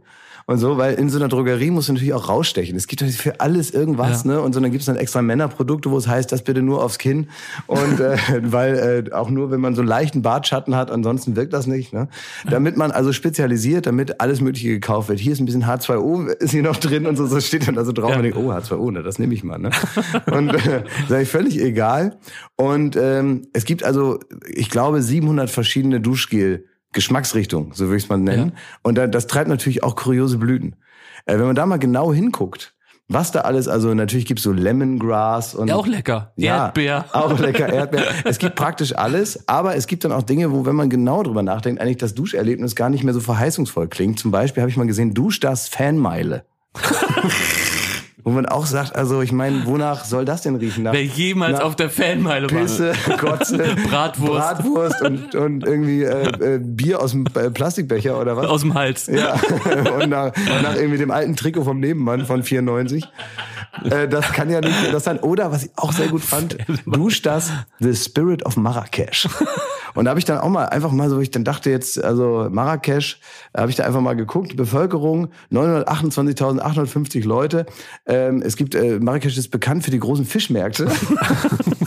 und so, weil in so einer Drogerie musst du natürlich auch rausstechen. Es gibt für alles irgendwas, Ja. ne? Und so dann gibt's dann extra Männerprodukte, wo es heißt, das bitte nur aufs Kinn. Und äh, weil äh, auch nur, wenn man so einen leichten Bartschatten hat, ansonsten wirkt das nicht. Ne? Damit man also spezialisiert, damit alles Mögliche gekauft wird. Hier ist ein bisschen H2O, ist hier noch drin und so, so steht dann also drauf. Ja. Und ich oh, H2O, ne, das nehme ich mal. Ne? Und äh, ich völlig egal. Und ähm, es gibt also, ich glaube, 700 verschiedene Duschgel. Geschmacksrichtungen, so würde ich es mal nennen. Und da, das treibt natürlich auch kuriose Blüten. Äh, wenn man da mal genau hinguckt, was da alles, also natürlich gibt's so Lemongrass und Ja, auch lecker. Erdbeer. Auch lecker Erdbeer. Es gibt praktisch alles, aber es gibt dann auch Dinge, wo, wenn man genau drüber nachdenkt, eigentlich das Duscherlebnis gar nicht mehr so verheißungsvoll klingt. Zum Beispiel habe ich mal gesehen, Duschdas Fanmeile. wo man auch sagt, also ich meine, wonach soll das denn riechen? Nach Wer jemals nach auf der Fanmeile war. Pisse, Kotze, Bratwurst. Bratwurst und, und irgendwie äh, äh, Bier aus dem äh, Plastikbecher oder was? Aus dem Hals. Ja, und nach, nach irgendwie dem alten Trikot vom Nebenmann von 94. Äh, das kann ja nicht das sein. Oder, was ich auch sehr gut fand, Dusch das The Spirit of Marrakesch. Und da habe ich dann auch mal einfach mal so, ich dann dachte jetzt, also Marrakesch, habe ich da einfach mal geguckt, Bevölkerung 928.850 Leute. Ähm, es gibt, äh, Marrakesch ist bekannt für die großen Fischmärkte.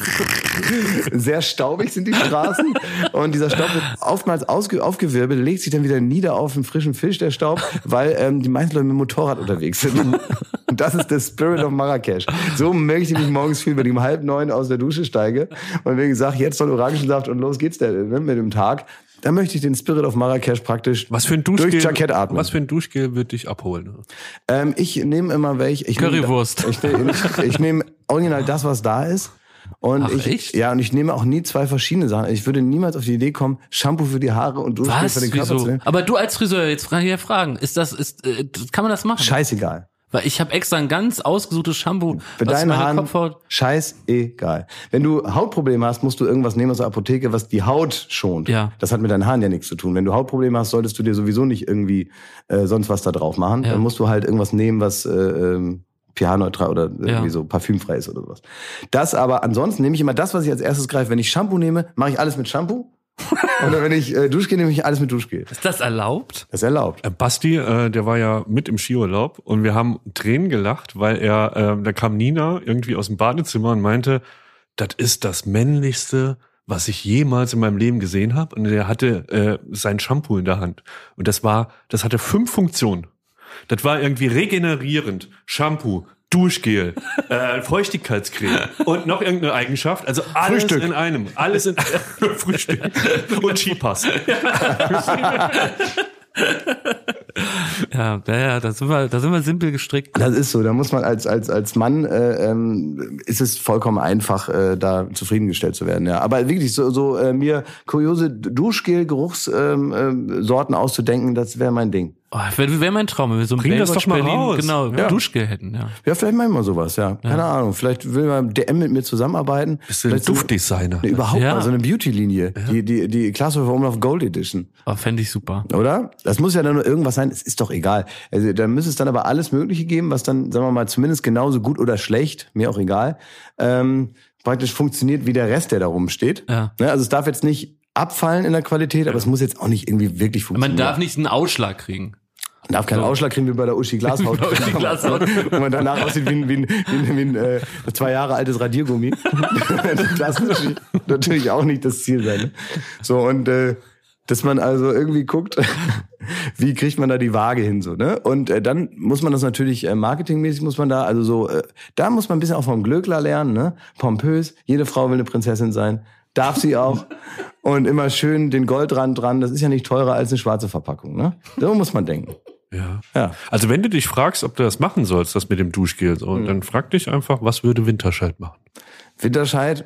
Sehr staubig sind die Straßen und dieser Staub wird oftmals aufgewirbelt, legt sich dann wieder nieder auf einen frischen Fisch, der Staub, weil ähm, die meisten Leute mit dem Motorrad unterwegs sind. Und das ist der Spirit of Marrakesch. So möchte ich mich morgens fühlen, wenn ich um halb neun aus der Dusche steige und wenn ich sage, jetzt soll Orangensaft und los geht's der, ne, mit dem Tag. Dann möchte ich den Spirit of Marrakesch praktisch Was für ein Duschgel, durch Jackett atmen. was für ein Duschgel wird dich abholen? Ähm, ich nehme immer welche. Ich Currywurst. Ich, nehm- ich, ich nehme original das, was da ist. Und Ach, ich, echt? ja, und ich nehme auch nie zwei verschiedene Sachen. Ich würde niemals auf die Idee kommen, Shampoo für die Haare und Duschgel Was? für den Körper zu Wieso? nehmen. Aber du als Friseur, jetzt frage ich ja Fragen. Ist das, ist, äh, kann man das machen? Scheißegal. Weil ich habe extra ein ganz ausgesuchtes Shampoo, Für was deine Haare, Kopfhaut. scheißegal. Wenn du Hautprobleme hast, musst du irgendwas nehmen aus der Apotheke, was die Haut schont. Ja. Das hat mit deinen Haaren ja nichts zu tun. Wenn du Hautprobleme hast, solltest du dir sowieso nicht irgendwie äh, sonst was da drauf machen. Ja. Dann musst du halt irgendwas nehmen, was äh, ähm, pH-neutral oder irgendwie Ja. so parfümfrei ist oder sowas. Das aber ansonsten nehme ich immer das, was ich als erstes greife. Wenn ich Shampoo nehme, mache ich alles mit Shampoo. Oder wenn ich äh, Duschgel nehme, ich alles mit Duschgel. Ist das erlaubt? Das ist erlaubt. Äh, Basti, äh, der war ja mit im Skiurlaub und wir haben Tränen gelacht, weil er, äh, da kam Nina irgendwie aus dem Badezimmer und meinte, das ist das männlichste, was ich jemals in meinem Leben gesehen habe. Und er hatte äh, sein Shampoo in der Hand. Und das war, das hatte fünf Funktionen. Das war irgendwie regenerierend, Shampoo, Duschgel, äh, Feuchtigkeitscreme und noch irgendeine Eigenschaft. Also alles Frühstück. in einem. Alles in Frühstück und Skipass. Ja, ja, ja, da sind wir, da sind wir simpel gestrickt. Das ist so. Da muss man als als als Mann äh, ähm, ist es vollkommen einfach, äh, da zufriedengestellt zu werden. Ja, aber wirklich so so äh, mir kuriose Duschgel-Geruchssorten ähm, Sorten auszudenken, das wäre mein Ding. Oh, wäre wär mein Traum, wenn wir so ein Bring das doch mal Berlin, raus. genau, Ja. Duschgel hätten, ja. Ja, vielleicht machen wir sowas. Ja, keine Ahnung. Vielleicht will man DM mit mir zusammenarbeiten. Bist du ein Vielleicht so- Duftdesigner? Nee, überhaupt Ja. mal so eine Beauty-Linie. Die die die Glashäufer Umlauf Gold Edition. Oh, fände ich super. Oder? Das muss ja dann nur irgendwas sein, es ist doch egal. Also da müsste es dann aber alles Mögliche geben, was dann, sagen wir mal, zumindest genauso gut oder schlecht, mir auch egal, ähm, praktisch funktioniert wie der Rest, der da rumsteht. Ja. Ne? Also es darf jetzt nicht abfallen in der Qualität, aber es muss jetzt auch nicht irgendwie wirklich Man funktionieren. darf nicht einen Ausschlag kriegen. Man darf keinen Ausschlag kriegen wie bei der Uschi Glashaut. Uschi Glashaut. Wo man danach aussieht wie ein, wie ein, wie ein, wie ein äh, zwei Jahre altes Radiergummi. das natürlich, natürlich auch nicht das Ziel sein. Ne? So, und äh, dass man also irgendwie guckt, wie kriegt man da die Waage hin so, ne? Und äh, dann muss man das natürlich äh, marketingmäßig muss man da also so äh, da muss man ein bisschen auch vom Glöckler lernen, ne? Pompös, jede Frau will eine Prinzessin sein. Darf sie auch. Und immer schön den Goldrand dran. Das ist ja nicht teurer als eine schwarze Verpackung, ne? So muss man denken. Ja. Ja. Also wenn du dich fragst, ob du das machen sollst, das mit dem Duschgel, so, Mhm. dann frag dich einfach, was würde Winterscheid machen? Winterscheid.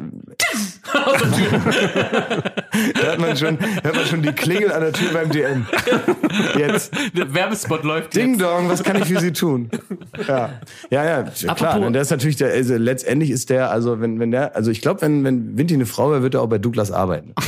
da hat man schon, da hat man schon die Klingel an der Tür beim DM. Jetzt. Der Werbespot läuft Ding jetzt. Dong, was kann ich für Sie tun? Ja, ja, ja klar. Apropos- Und der ist natürlich der, also letztendlich ist der, also wenn, wenn der, also ich glaube, wenn, wenn Vinti eine Frau wäre, wird er auch bei Douglas arbeiten.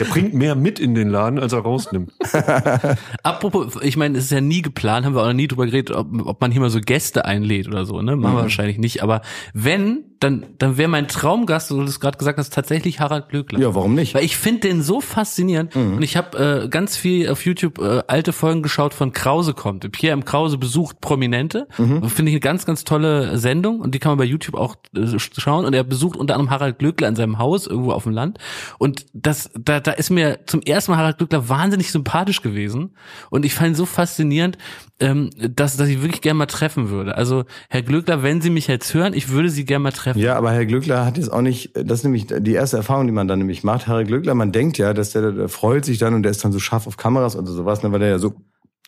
Der bringt mehr mit in den Laden, als er rausnimmt. Apropos, ich meine, es ist ja nie geplant, haben wir auch noch nie drüber geredet, ob, ob man hier mal so Gäste einlädt oder so, ne? Machen wir wahrscheinlich nicht. Aber wenn, dann, dann wäre mein Traumgast, so du es gerade gesagt hast, tatsächlich tatsächlich Harald Glöckler. Ja, warum nicht? Weil ich finde den so faszinierend und ich habe äh, ganz viel auf YouTube äh, alte Folgen geschaut von Krause kommt. Pierre M. Krause besucht Prominente. Und Finde ich eine ganz, ganz tolle Sendung und die kann man bei YouTube auch äh, schauen. Und er besucht unter anderem Harald Glöckler in seinem Haus irgendwo auf dem Land. Und das, da, da ist mir zum ersten Mal Harald Glöckler wahnsinnig sympathisch gewesen. Und ich fand ihn so faszinierend, ähm, dass, dass ich wirklich gerne mal treffen würde. Also Herr Glöckler, wenn Sie mich jetzt hören, ich würde Sie gerne mal treffen. Ja, aber Herr Glückler hat jetzt auch nicht, das ist nämlich die erste Erfahrung, die man dann nämlich macht. Herr Glückler, man denkt ja, dass der, der freut sich dann und der ist dann so scharf auf Kameras und sowas, ne, weil der ja so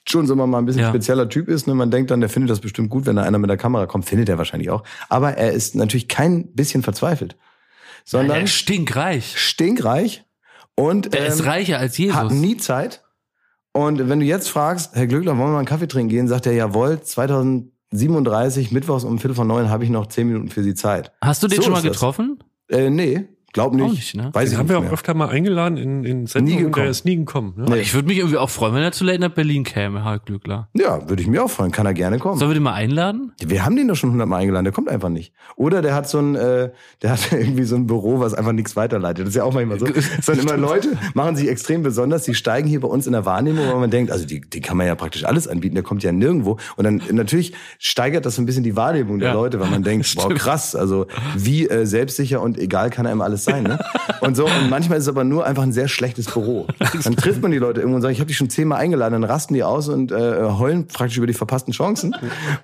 schon so mal ein bisschen Ja. spezieller Typ ist. Ne? Man denkt dann, der findet das bestimmt gut, wenn da einer mit der Kamera kommt. Findet er wahrscheinlich auch. Aber er ist natürlich kein bisschen verzweifelt, sondern Er ist stinkreich. stinkreich und Er ist ähm, reicher als hat Jesus. nie Zeit. Und wenn du jetzt fragst, Herr Glückler, wollen wir mal einen Kaffee trinken gehen, sagt er, jawohl, 2037, mittwochs um Viertel von neun habe ich noch zehn Minuten für Sie Zeit. Hast du den So schon mal getroffen? Äh, nee, glaub nicht. Auch nicht, ne? Weiß Den ich haben wir nicht auch mehr. öfter mal eingeladen in, in Sendungen, der ist nie gekommen. Ne? Nee. Ich würde mich irgendwie auch freuen, wenn er zu Late nach Berlin käme, Harald Glückler. Ja, würde ich mir auch freuen. Kann er gerne kommen. Sollen wir den mal einladen? Wir haben den doch schon hundertmal eingeladen, der kommt einfach nicht. Oder der hat so ein, äh, der hat irgendwie so ein Büro, was einfach nichts weiterleitet. Das ist ja auch manchmal so. Es sind immer Leute, machen sich extrem besonders, die steigen hier bei uns in der Wahrnehmung, weil man denkt, also die, die kann man ja praktisch alles anbieten, der kommt ja nirgendwo. Und dann natürlich steigert das so ein bisschen die Wahrnehmung der Ja. Leute, weil man denkt, boah, krass, also wie äh, selbstsicher und egal kann einem alles sein. Ne? Und so, und manchmal ist es aber nur einfach ein sehr schlechtes Büro. Dann trifft man die Leute irgendwo und sagt, ich habe dich schon zehnmal eingeladen, dann rasten die aus und äh, heulen praktisch über die verpassten Chancen.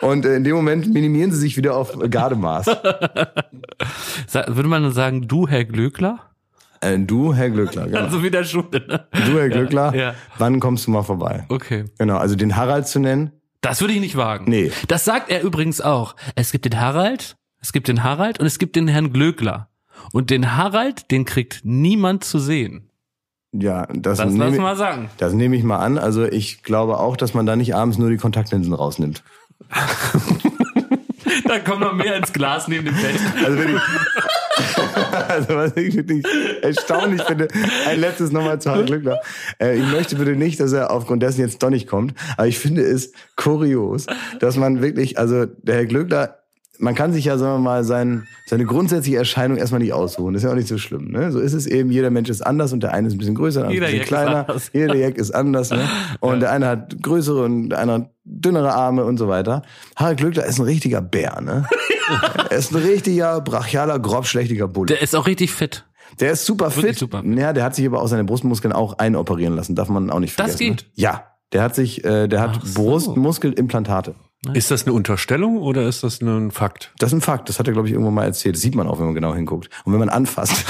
Und äh, in dem Moment minimieren sie sich wieder auf Gardemaß. Würde man dann sagen, du, Herr Glöckler? Äh, du, Herr Glückler, genau. Also wieder Schule, ne? Du, Herr Glückler, ja. wann kommst du mal vorbei? Okay. Genau, also den Harald zu nennen, Das würde ich nicht wagen. Nee. Das sagt er übrigens auch. Es gibt den Harald, es gibt den Harald und es gibt den Herrn Glöckler. Und den Harald, den kriegt niemand zu sehen. ja, das, Das lass nehme, mal sagen. das nehme ich mal an. Also ich glaube auch, dass man da nicht abends nur die Kontaktlinsen rausnimmt. Da kommt noch mehr ins Glas neben dem Bett. Also, wenn ich, also was ich wirklich erstaunlich finde, ein letztes nochmal zu Harald Glückler. Äh, ich möchte bitte nicht, dass er aufgrund dessen jetzt doch nicht kommt, aber ich finde es kurios, dass man wirklich, also der Herr Glückler, man kann sich ja, sagen wir mal, sein, seine grundsätzliche Erscheinung erstmal nicht aussuchen. Das ist ja auch nicht so schlimm. Ne? So ist es eben, jeder Mensch ist anders und der eine ist ein bisschen größer, der andere ein bisschen Jack ist kleiner. Jeder Jack ist anders. Ne? Und der eine hat größere und der andere hat dünnere Arme und so weiter. Harald Glückler ist ein richtiger Bär. Ne? er ist ein richtiger, brachialer, grobschlächtiger Bulle. Der ist auch richtig fit. Der ist super fit. super. Ja, der hat sich aber auch seine Brustmuskeln auch einoperieren lassen. Darf man auch nicht Das vergessen. geht? Ne? Ja. Der hat sich, äh, der hat so. Brustmuskelimplantate. Ist das eine Unterstellung oder ist das nur ein Fakt? Das ist ein Fakt. Das hat er, glaube ich, irgendwann mal erzählt. Das sieht man auch, wenn man genau hinguckt. Und wenn man anfasst,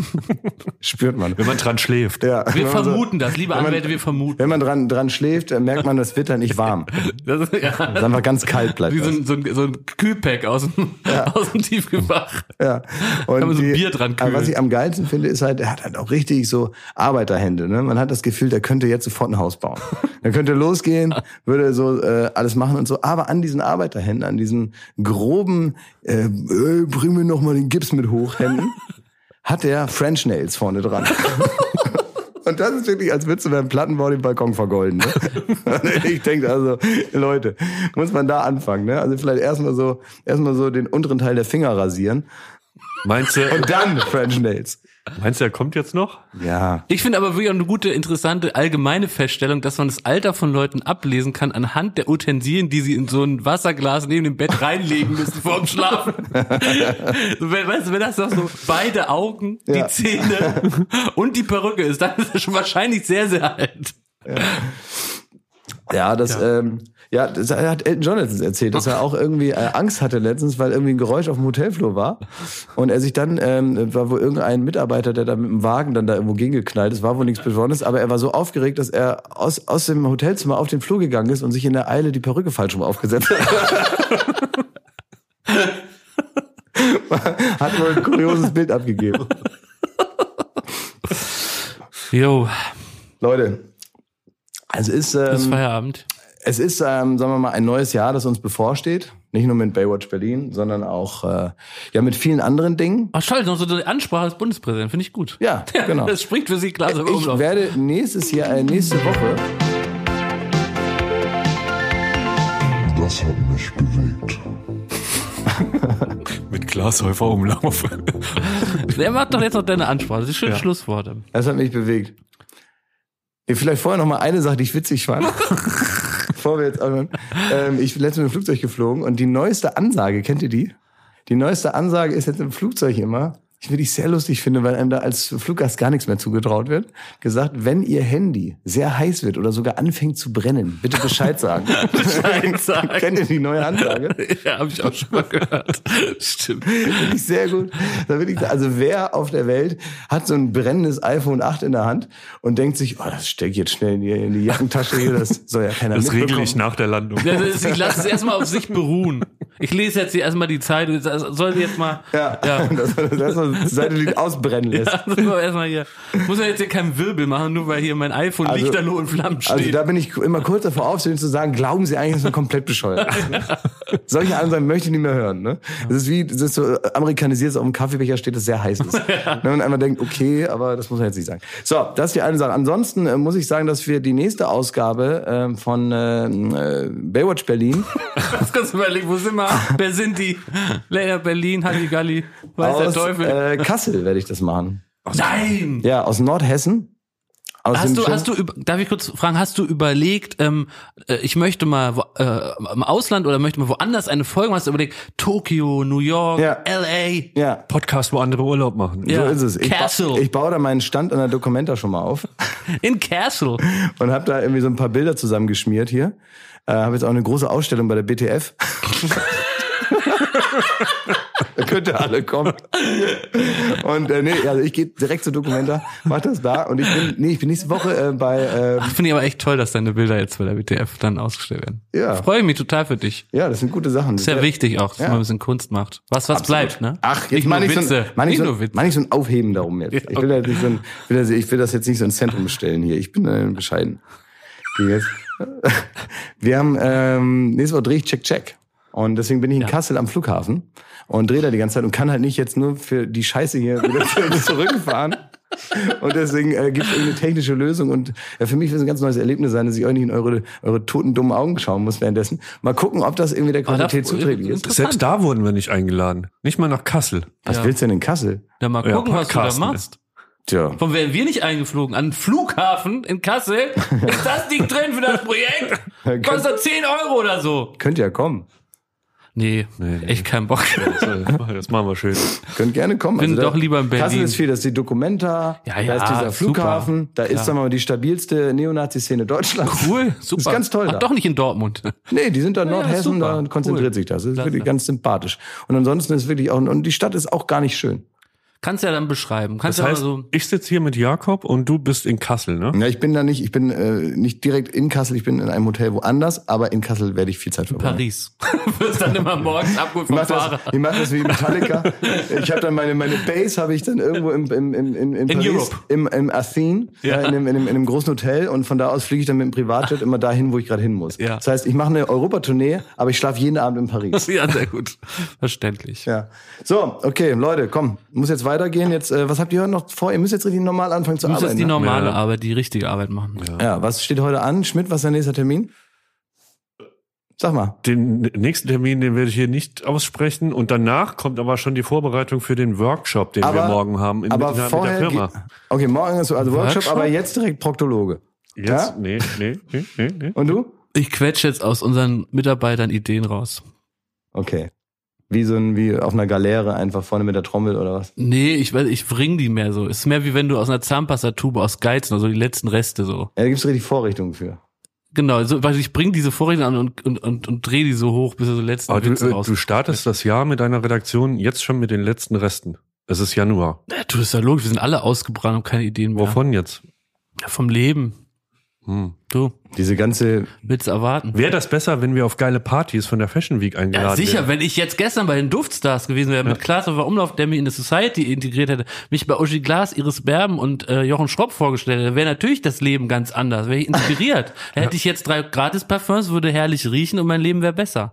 spürt man. Wenn man dran schläft. Ja, Wir wenn man so- vermuten das, liebe wenn man- Anwälte, wir vermuten. Wenn man dran, dran schläft, dann merkt man, das wird dann nicht warm. Das ist, ja, Das ist einfach ganz kalt bleibt. wie so ein, so ein, so ein Kühlpack aus dem, aus dem Tiefgefach. Ja. Und Kann man so Bier dran aber Was kühlen. ich am geilsten finde, ist halt, er hat halt auch richtig so Arbeiterhände. Ne? Man hat das Gefühl, der könnte jetzt sofort ein Haus bauen. Er könnte losgehen, würde so äh, alles machen und so. Aber an diesen Arbeiterhänden, an diesen groben, äh, äh, bring mir noch mal den Gips mit hoch Händen, hat er French Nails vorne dran. Und das ist wirklich, als würdest du beim Plattenbau den Balkon vergolden. Ne? ich denke also, Leute, muss man da anfangen. Ne? Also vielleicht erstmal so, erstmal so den unteren Teil der Finger rasieren Meinst du, und dann French Nails. Meinst du, er kommt jetzt noch? Ja. Ich finde aber wirklich auch eine gute, interessante allgemeine Feststellung, dass man das Alter von Leuten ablesen kann anhand der Utensilien, die sie in so ein Wasserglas neben dem Bett reinlegen müssen vorm Schlafen. so, wenn- weißt du, wenn das doch so beide Augen, die Ja. Zähne und die Perücke ist, dann ist es schon wahrscheinlich sehr, sehr alt. Ja, das, ja. Ähm, ja, das hat Elton John letztens erzählt, dass er auch irgendwie äh, Angst hatte letztens, weil irgendwie ein Geräusch auf dem Hotelflur war. Und er sich dann, ähm, war wohl irgendein Mitarbeiter, der da mit dem Wagen dann da irgendwo gegengeknallt ist, war wohl nichts Besonderes, aber er war so aufgeregt, dass er aus, aus dem Hotelzimmer auf den Flur gegangen ist und sich in der Eile die Perücke falsch rum aufgesetzt hat. hat wohl ein kurioses Bild abgegeben. Jo, Leute, es ist, ist ähm, Feierabend. Es ist, ähm, sagen wir mal, ein neues Jahr, das uns bevorsteht. Nicht nur mit Baywatch Berlin, sondern auch äh, ja mit vielen anderen Dingen. Ach, toll, noch so eine Ansprache als Bundespräsident, finde ich gut. Ja, genau. Das spricht für Sie klar. so Ich Umlauf. werde nächstes Jahr, äh, nächste Woche, Das hat mich bewegt. Mit Glashäufer Umlauf. Der macht doch jetzt noch deine Ansprache. Das sind schöne Ja. Schlussworte. Das hat mich bewegt. Vielleicht vorher noch mal eine Sache, die ich witzig fand. Bevor wir jetzt anfangen. ähm, Ich bin letztens mit dem Flugzeug geflogen und die neueste Ansage, kennt ihr die? Die neueste Ansage ist jetzt im Flugzeug immer, ich würde ich sehr lustig finde, weil einem da als Fluggast gar nichts mehr zugetraut wird, gesagt, wenn ihr Handy sehr heiß wird oder sogar anfängt zu brennen, bitte Bescheid sagen. Bescheid sagen. Kennt ihr die neue Ansage? Ja, habe ich auch schon mal gehört. Stimmt. Finde ich sehr gut. Da will ich, also wer auf der Welt hat so ein brennendes iPhone 8 in der Hand und denkt sich, oh, das stecke ich jetzt schnell in die, in die Jackentasche hier, das soll ja keiner Das regel mitbekommen. ich nach der Landung. Das ist, ich lasse es erstmal auf sich beruhen. Ich lese jetzt hier erstmal die Zeit. Das soll jetzt mal. Ja, Ja. dass man das nicht ausbrennen lässt. Ja, das muss man erstmal hier. Muss man jetzt hier keinen Wirbel machen, nur weil hier mein iPhone Also- lichterloh in Flammen steht. Also da bin ich immer kurz davor aufstehen zu sagen, glauben Sie eigentlich, das ist komplett bescheuert. Solche Ansagen möchte ich nicht mehr hören. Ne? Das ist wie, das ist so amerikanisiert, dass auf dem Kaffeebecher steht, das sehr heiß ist. Ne, Und einmal denkt, okay, aber das muss man jetzt nicht sagen. So, das ist die eine Sache. Ansonsten äh, muss ich sagen, dass wir die nächste Ausgabe ähm, von äh, äh, Baywatch Berlin Jetzt kannst du überlegen, wo sind wir? Wer sind die? Leia Berlin, Halligalli, weiß der aus Teufel. Äh, Kassel werde ich das machen. Nein! Ja, aus Nordhessen. Aus Hast du, schönen- hast du, darf ich kurz fragen, hast du überlegt, ähm, äh, ich möchte mal wo, äh, im Ausland oder möchte mal woanders eine Folge, machen? hast du überlegt, Tokio, New York, Ja. LA, ja, Podcast, wo andere Urlaub machen. Ja. so ist es. Ich, ba Castle. ich baue da meinen Stand an der Documenta schon mal auf. in Castle. und habe da irgendwie so ein paar Bilder zusammengeschmiert hier. Äh, habe jetzt auch eine große Ausstellung bei der BTF. da könnt ihr alle kommen. Und äh, nee, also ich gehe direkt zur Documenta, mach das da und ich bin nee, ich bin nächste Woche äh, bei äh, Ach, finde ich aber echt toll, dass deine Bilder jetzt bei der WTF dann ausgestellt werden. Ja. Freue mich total für dich. ja, das sind gute Sachen. Ist ja wichtig auch, dass Ja. man ein bisschen Kunst macht. Was, was bleibt, ne? Ach, jetzt nicht meine ich, so ein, meine ich, so, Witze. meine ich so ein Aufheben darum jetzt. Ich will, das nicht so ein, will das, ich will das jetzt nicht so ins Zentrum stellen hier. Ich bin äh, bescheiden. Jetzt. Wir haben ähm, nächste Woche drehe ich Check Check. Und deswegen bin ich in Kassel am Flughafen und drehe da die ganze Zeit und kann halt nicht jetzt nur für die Scheiße hier wieder zurückfahren. Und deswegen äh, gibt es irgendeine technische Lösung. Und ja, für mich wird es ein ganz neues Erlebnis sein, dass ich euch nicht in eure, eure toten, dummen Augen schauen muss währenddessen. Mal gucken, ob das irgendwie der Qualität zuträglich ist. Selbst da wurden wir nicht eingeladen. Nicht mal nach Kassel. Was Ja. willst du denn in Kassel? Dann mal Ja, gucken, was du da machst. Tja. Warum werden wir nicht eingeflogen? An den Flughafen in Kassel? Ist das Ding drin für das Projekt? Kostet 10 Euro oder so. Könnt ja kommen. Nee, Nee, nee. echt kein Bock. Das machen wir schön. Könnt gerne kommen. Bin da- doch lieber in Berlin. Kassel ist viel, das ist die Documenta, Ja, da ja, ist dieser super. Flughafen, da ist, Ja. sagen wir mal, die stabilste Neonazi-Szene Deutschlands. Cool, super. Das ist ganz toll Ach, da. doch nicht in Dortmund. Nee, die sind da in Ja, Nordhessen, super. da konzentriert Cool. sich das. Das ist Klasse. wirklich ganz sympathisch. Und ansonsten ist wirklich auch, und die Stadt ist auch gar nicht schön. Kannst ja dann beschreiben. Kannst Das ja heißt, mal so. ich sitze hier mit Jakob und du bist in Kassel, ne? Ja, ich bin da nicht, ich bin äh, nicht direkt in Kassel, ich bin in einem Hotel woanders, aber in Kassel werde ich viel Zeit verbringen. Paris. Wirst dann immer morgens abgeholt Ich vom mach das, Fahrer. ich mach das wie Metallica. Ich habe dann meine meine Base habe ich dann irgendwo im im im im in Paris, Europe. im im Athen, ja. in, einem, in, einem, in einem großen Hotel und von da aus fliege ich dann mit dem Privatjet immer dahin, wo ich gerade hin muss. Ja. Das heißt, ich mache eine Europatournee, aber ich schlafe jeden Abend in Paris. Ja, sehr gut. Verständlich. Ja. So, okay, Leute, komm, muss jetzt weitergehen. Jetzt, äh, was habt ihr heute noch vor? Ihr müsst jetzt richtig normal anfangen zu Du musst arbeiten. jetzt die normale Ja. Arbeit, die richtige Arbeit machen. ja, was steht heute an? Schmidt, was ist der nächste Termin? Sag mal. Den nächsten Termin, den werde ich hier nicht aussprechen. Und danach kommt aber schon die Vorbereitung für den Workshop, den wir morgen haben in, aber mit, mit vorher der Firma. Okay, morgen ist so also Workshop, Workshop? aber jetzt direkt Proktologe. Jetzt? Ja? Nee, nee, nee, nee, nee. Und du? Ich quetsche jetzt aus unseren Mitarbeitern Ideen raus. Okay. Wie so ein, wie auf einer Galeere einfach vorne mit der Trommel oder was? Nee, ich weiß, ich bring die mehr so. Ist mehr wie wenn du aus einer Zahnpastatube aus Geizen, also die letzten Reste so. Ja, da gibt's richtig Vorrichtungen für. Genau, so, weil ich bring diese Vorrichtung an und, und, und, und dreh die so hoch, bis er so letzten Aber du, Witze äh, raus. du startest das Jahr mit deiner Redaktion jetzt schon mit den letzten Resten. Es ist Januar. Ja, du, ist ja logisch, wir sind alle ausgebrannt und keine Ideen mehr. Wovon jetzt? Ja, vom Leben. Hm. Du, Diese ganze, willst erwarten. Wäre das besser, wenn wir auf geile Partys von der Fashion Week eingeladen Ja, sicher, wären? wenn ich jetzt gestern bei den Duftstars gewesen wäre, mit Klaas auf Umlauf, der mich in die Society integriert hätte, mich bei Uschi Glas, Iris Berben und äh, Jochen Schropp vorgestellt hätte, wäre natürlich das Leben ganz anders, wäre ich inspiriert. Hätte ich jetzt drei Gratis-Parfums, würde herrlich riechen und mein Leben wäre besser.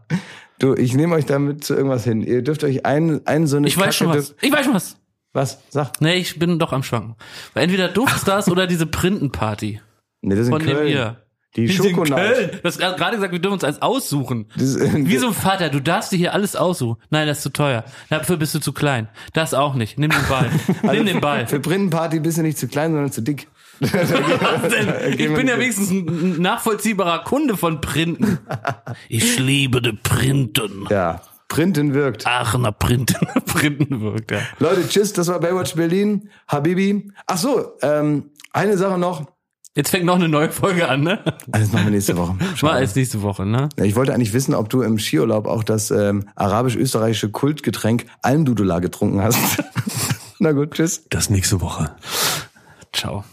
du, ich nehme euch damit zu irgendwas hin. Ihr dürft euch einen, einen so eine Ich weiß schon Kacke was. Ich weiß schon was. Was? Sag. Nee, ich bin doch am Schwanken. Entweder Duftstars oder diese Printenparty Nee, das ist in von dem Köln. ihr. Die Wir sind. Köln. Du hast gerade gesagt, wir dürfen uns alles aussuchen. Das Wie so ein Vater, du darfst dir hier alles aussuchen. Nein, das ist zu teuer. Dafür bist du zu klein. Das auch nicht. Nimm den Ball. Nimm den Ball. Für Brindenparty bist du nicht zu klein, sondern zu dick. Was denn? Ich bin ja wenigstens ein nachvollziehbarer Kunde von Printen. Ich liebe die Printen. Ja, Printen wirkt. Aachener Printen. Printen wirkt, ja. Leute, tschüss, das war Baywatch Berlin. Habibi. Ach so, ähm, eine Sache noch. Jetzt fängt noch eine neue Folge an, ne? Also, Das machen wir nächste Woche. War als nächste Woche, ne? Ja, Ich wollte eigentlich wissen, ob du im Skiurlaub auch das ähm, arabisch-österreichische Kultgetränk Almdudula getrunken hast. Na gut, tschüss. Das nächste Woche. Ciao.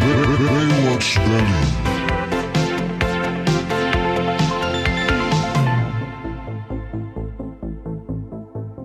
Baywatch Berlin.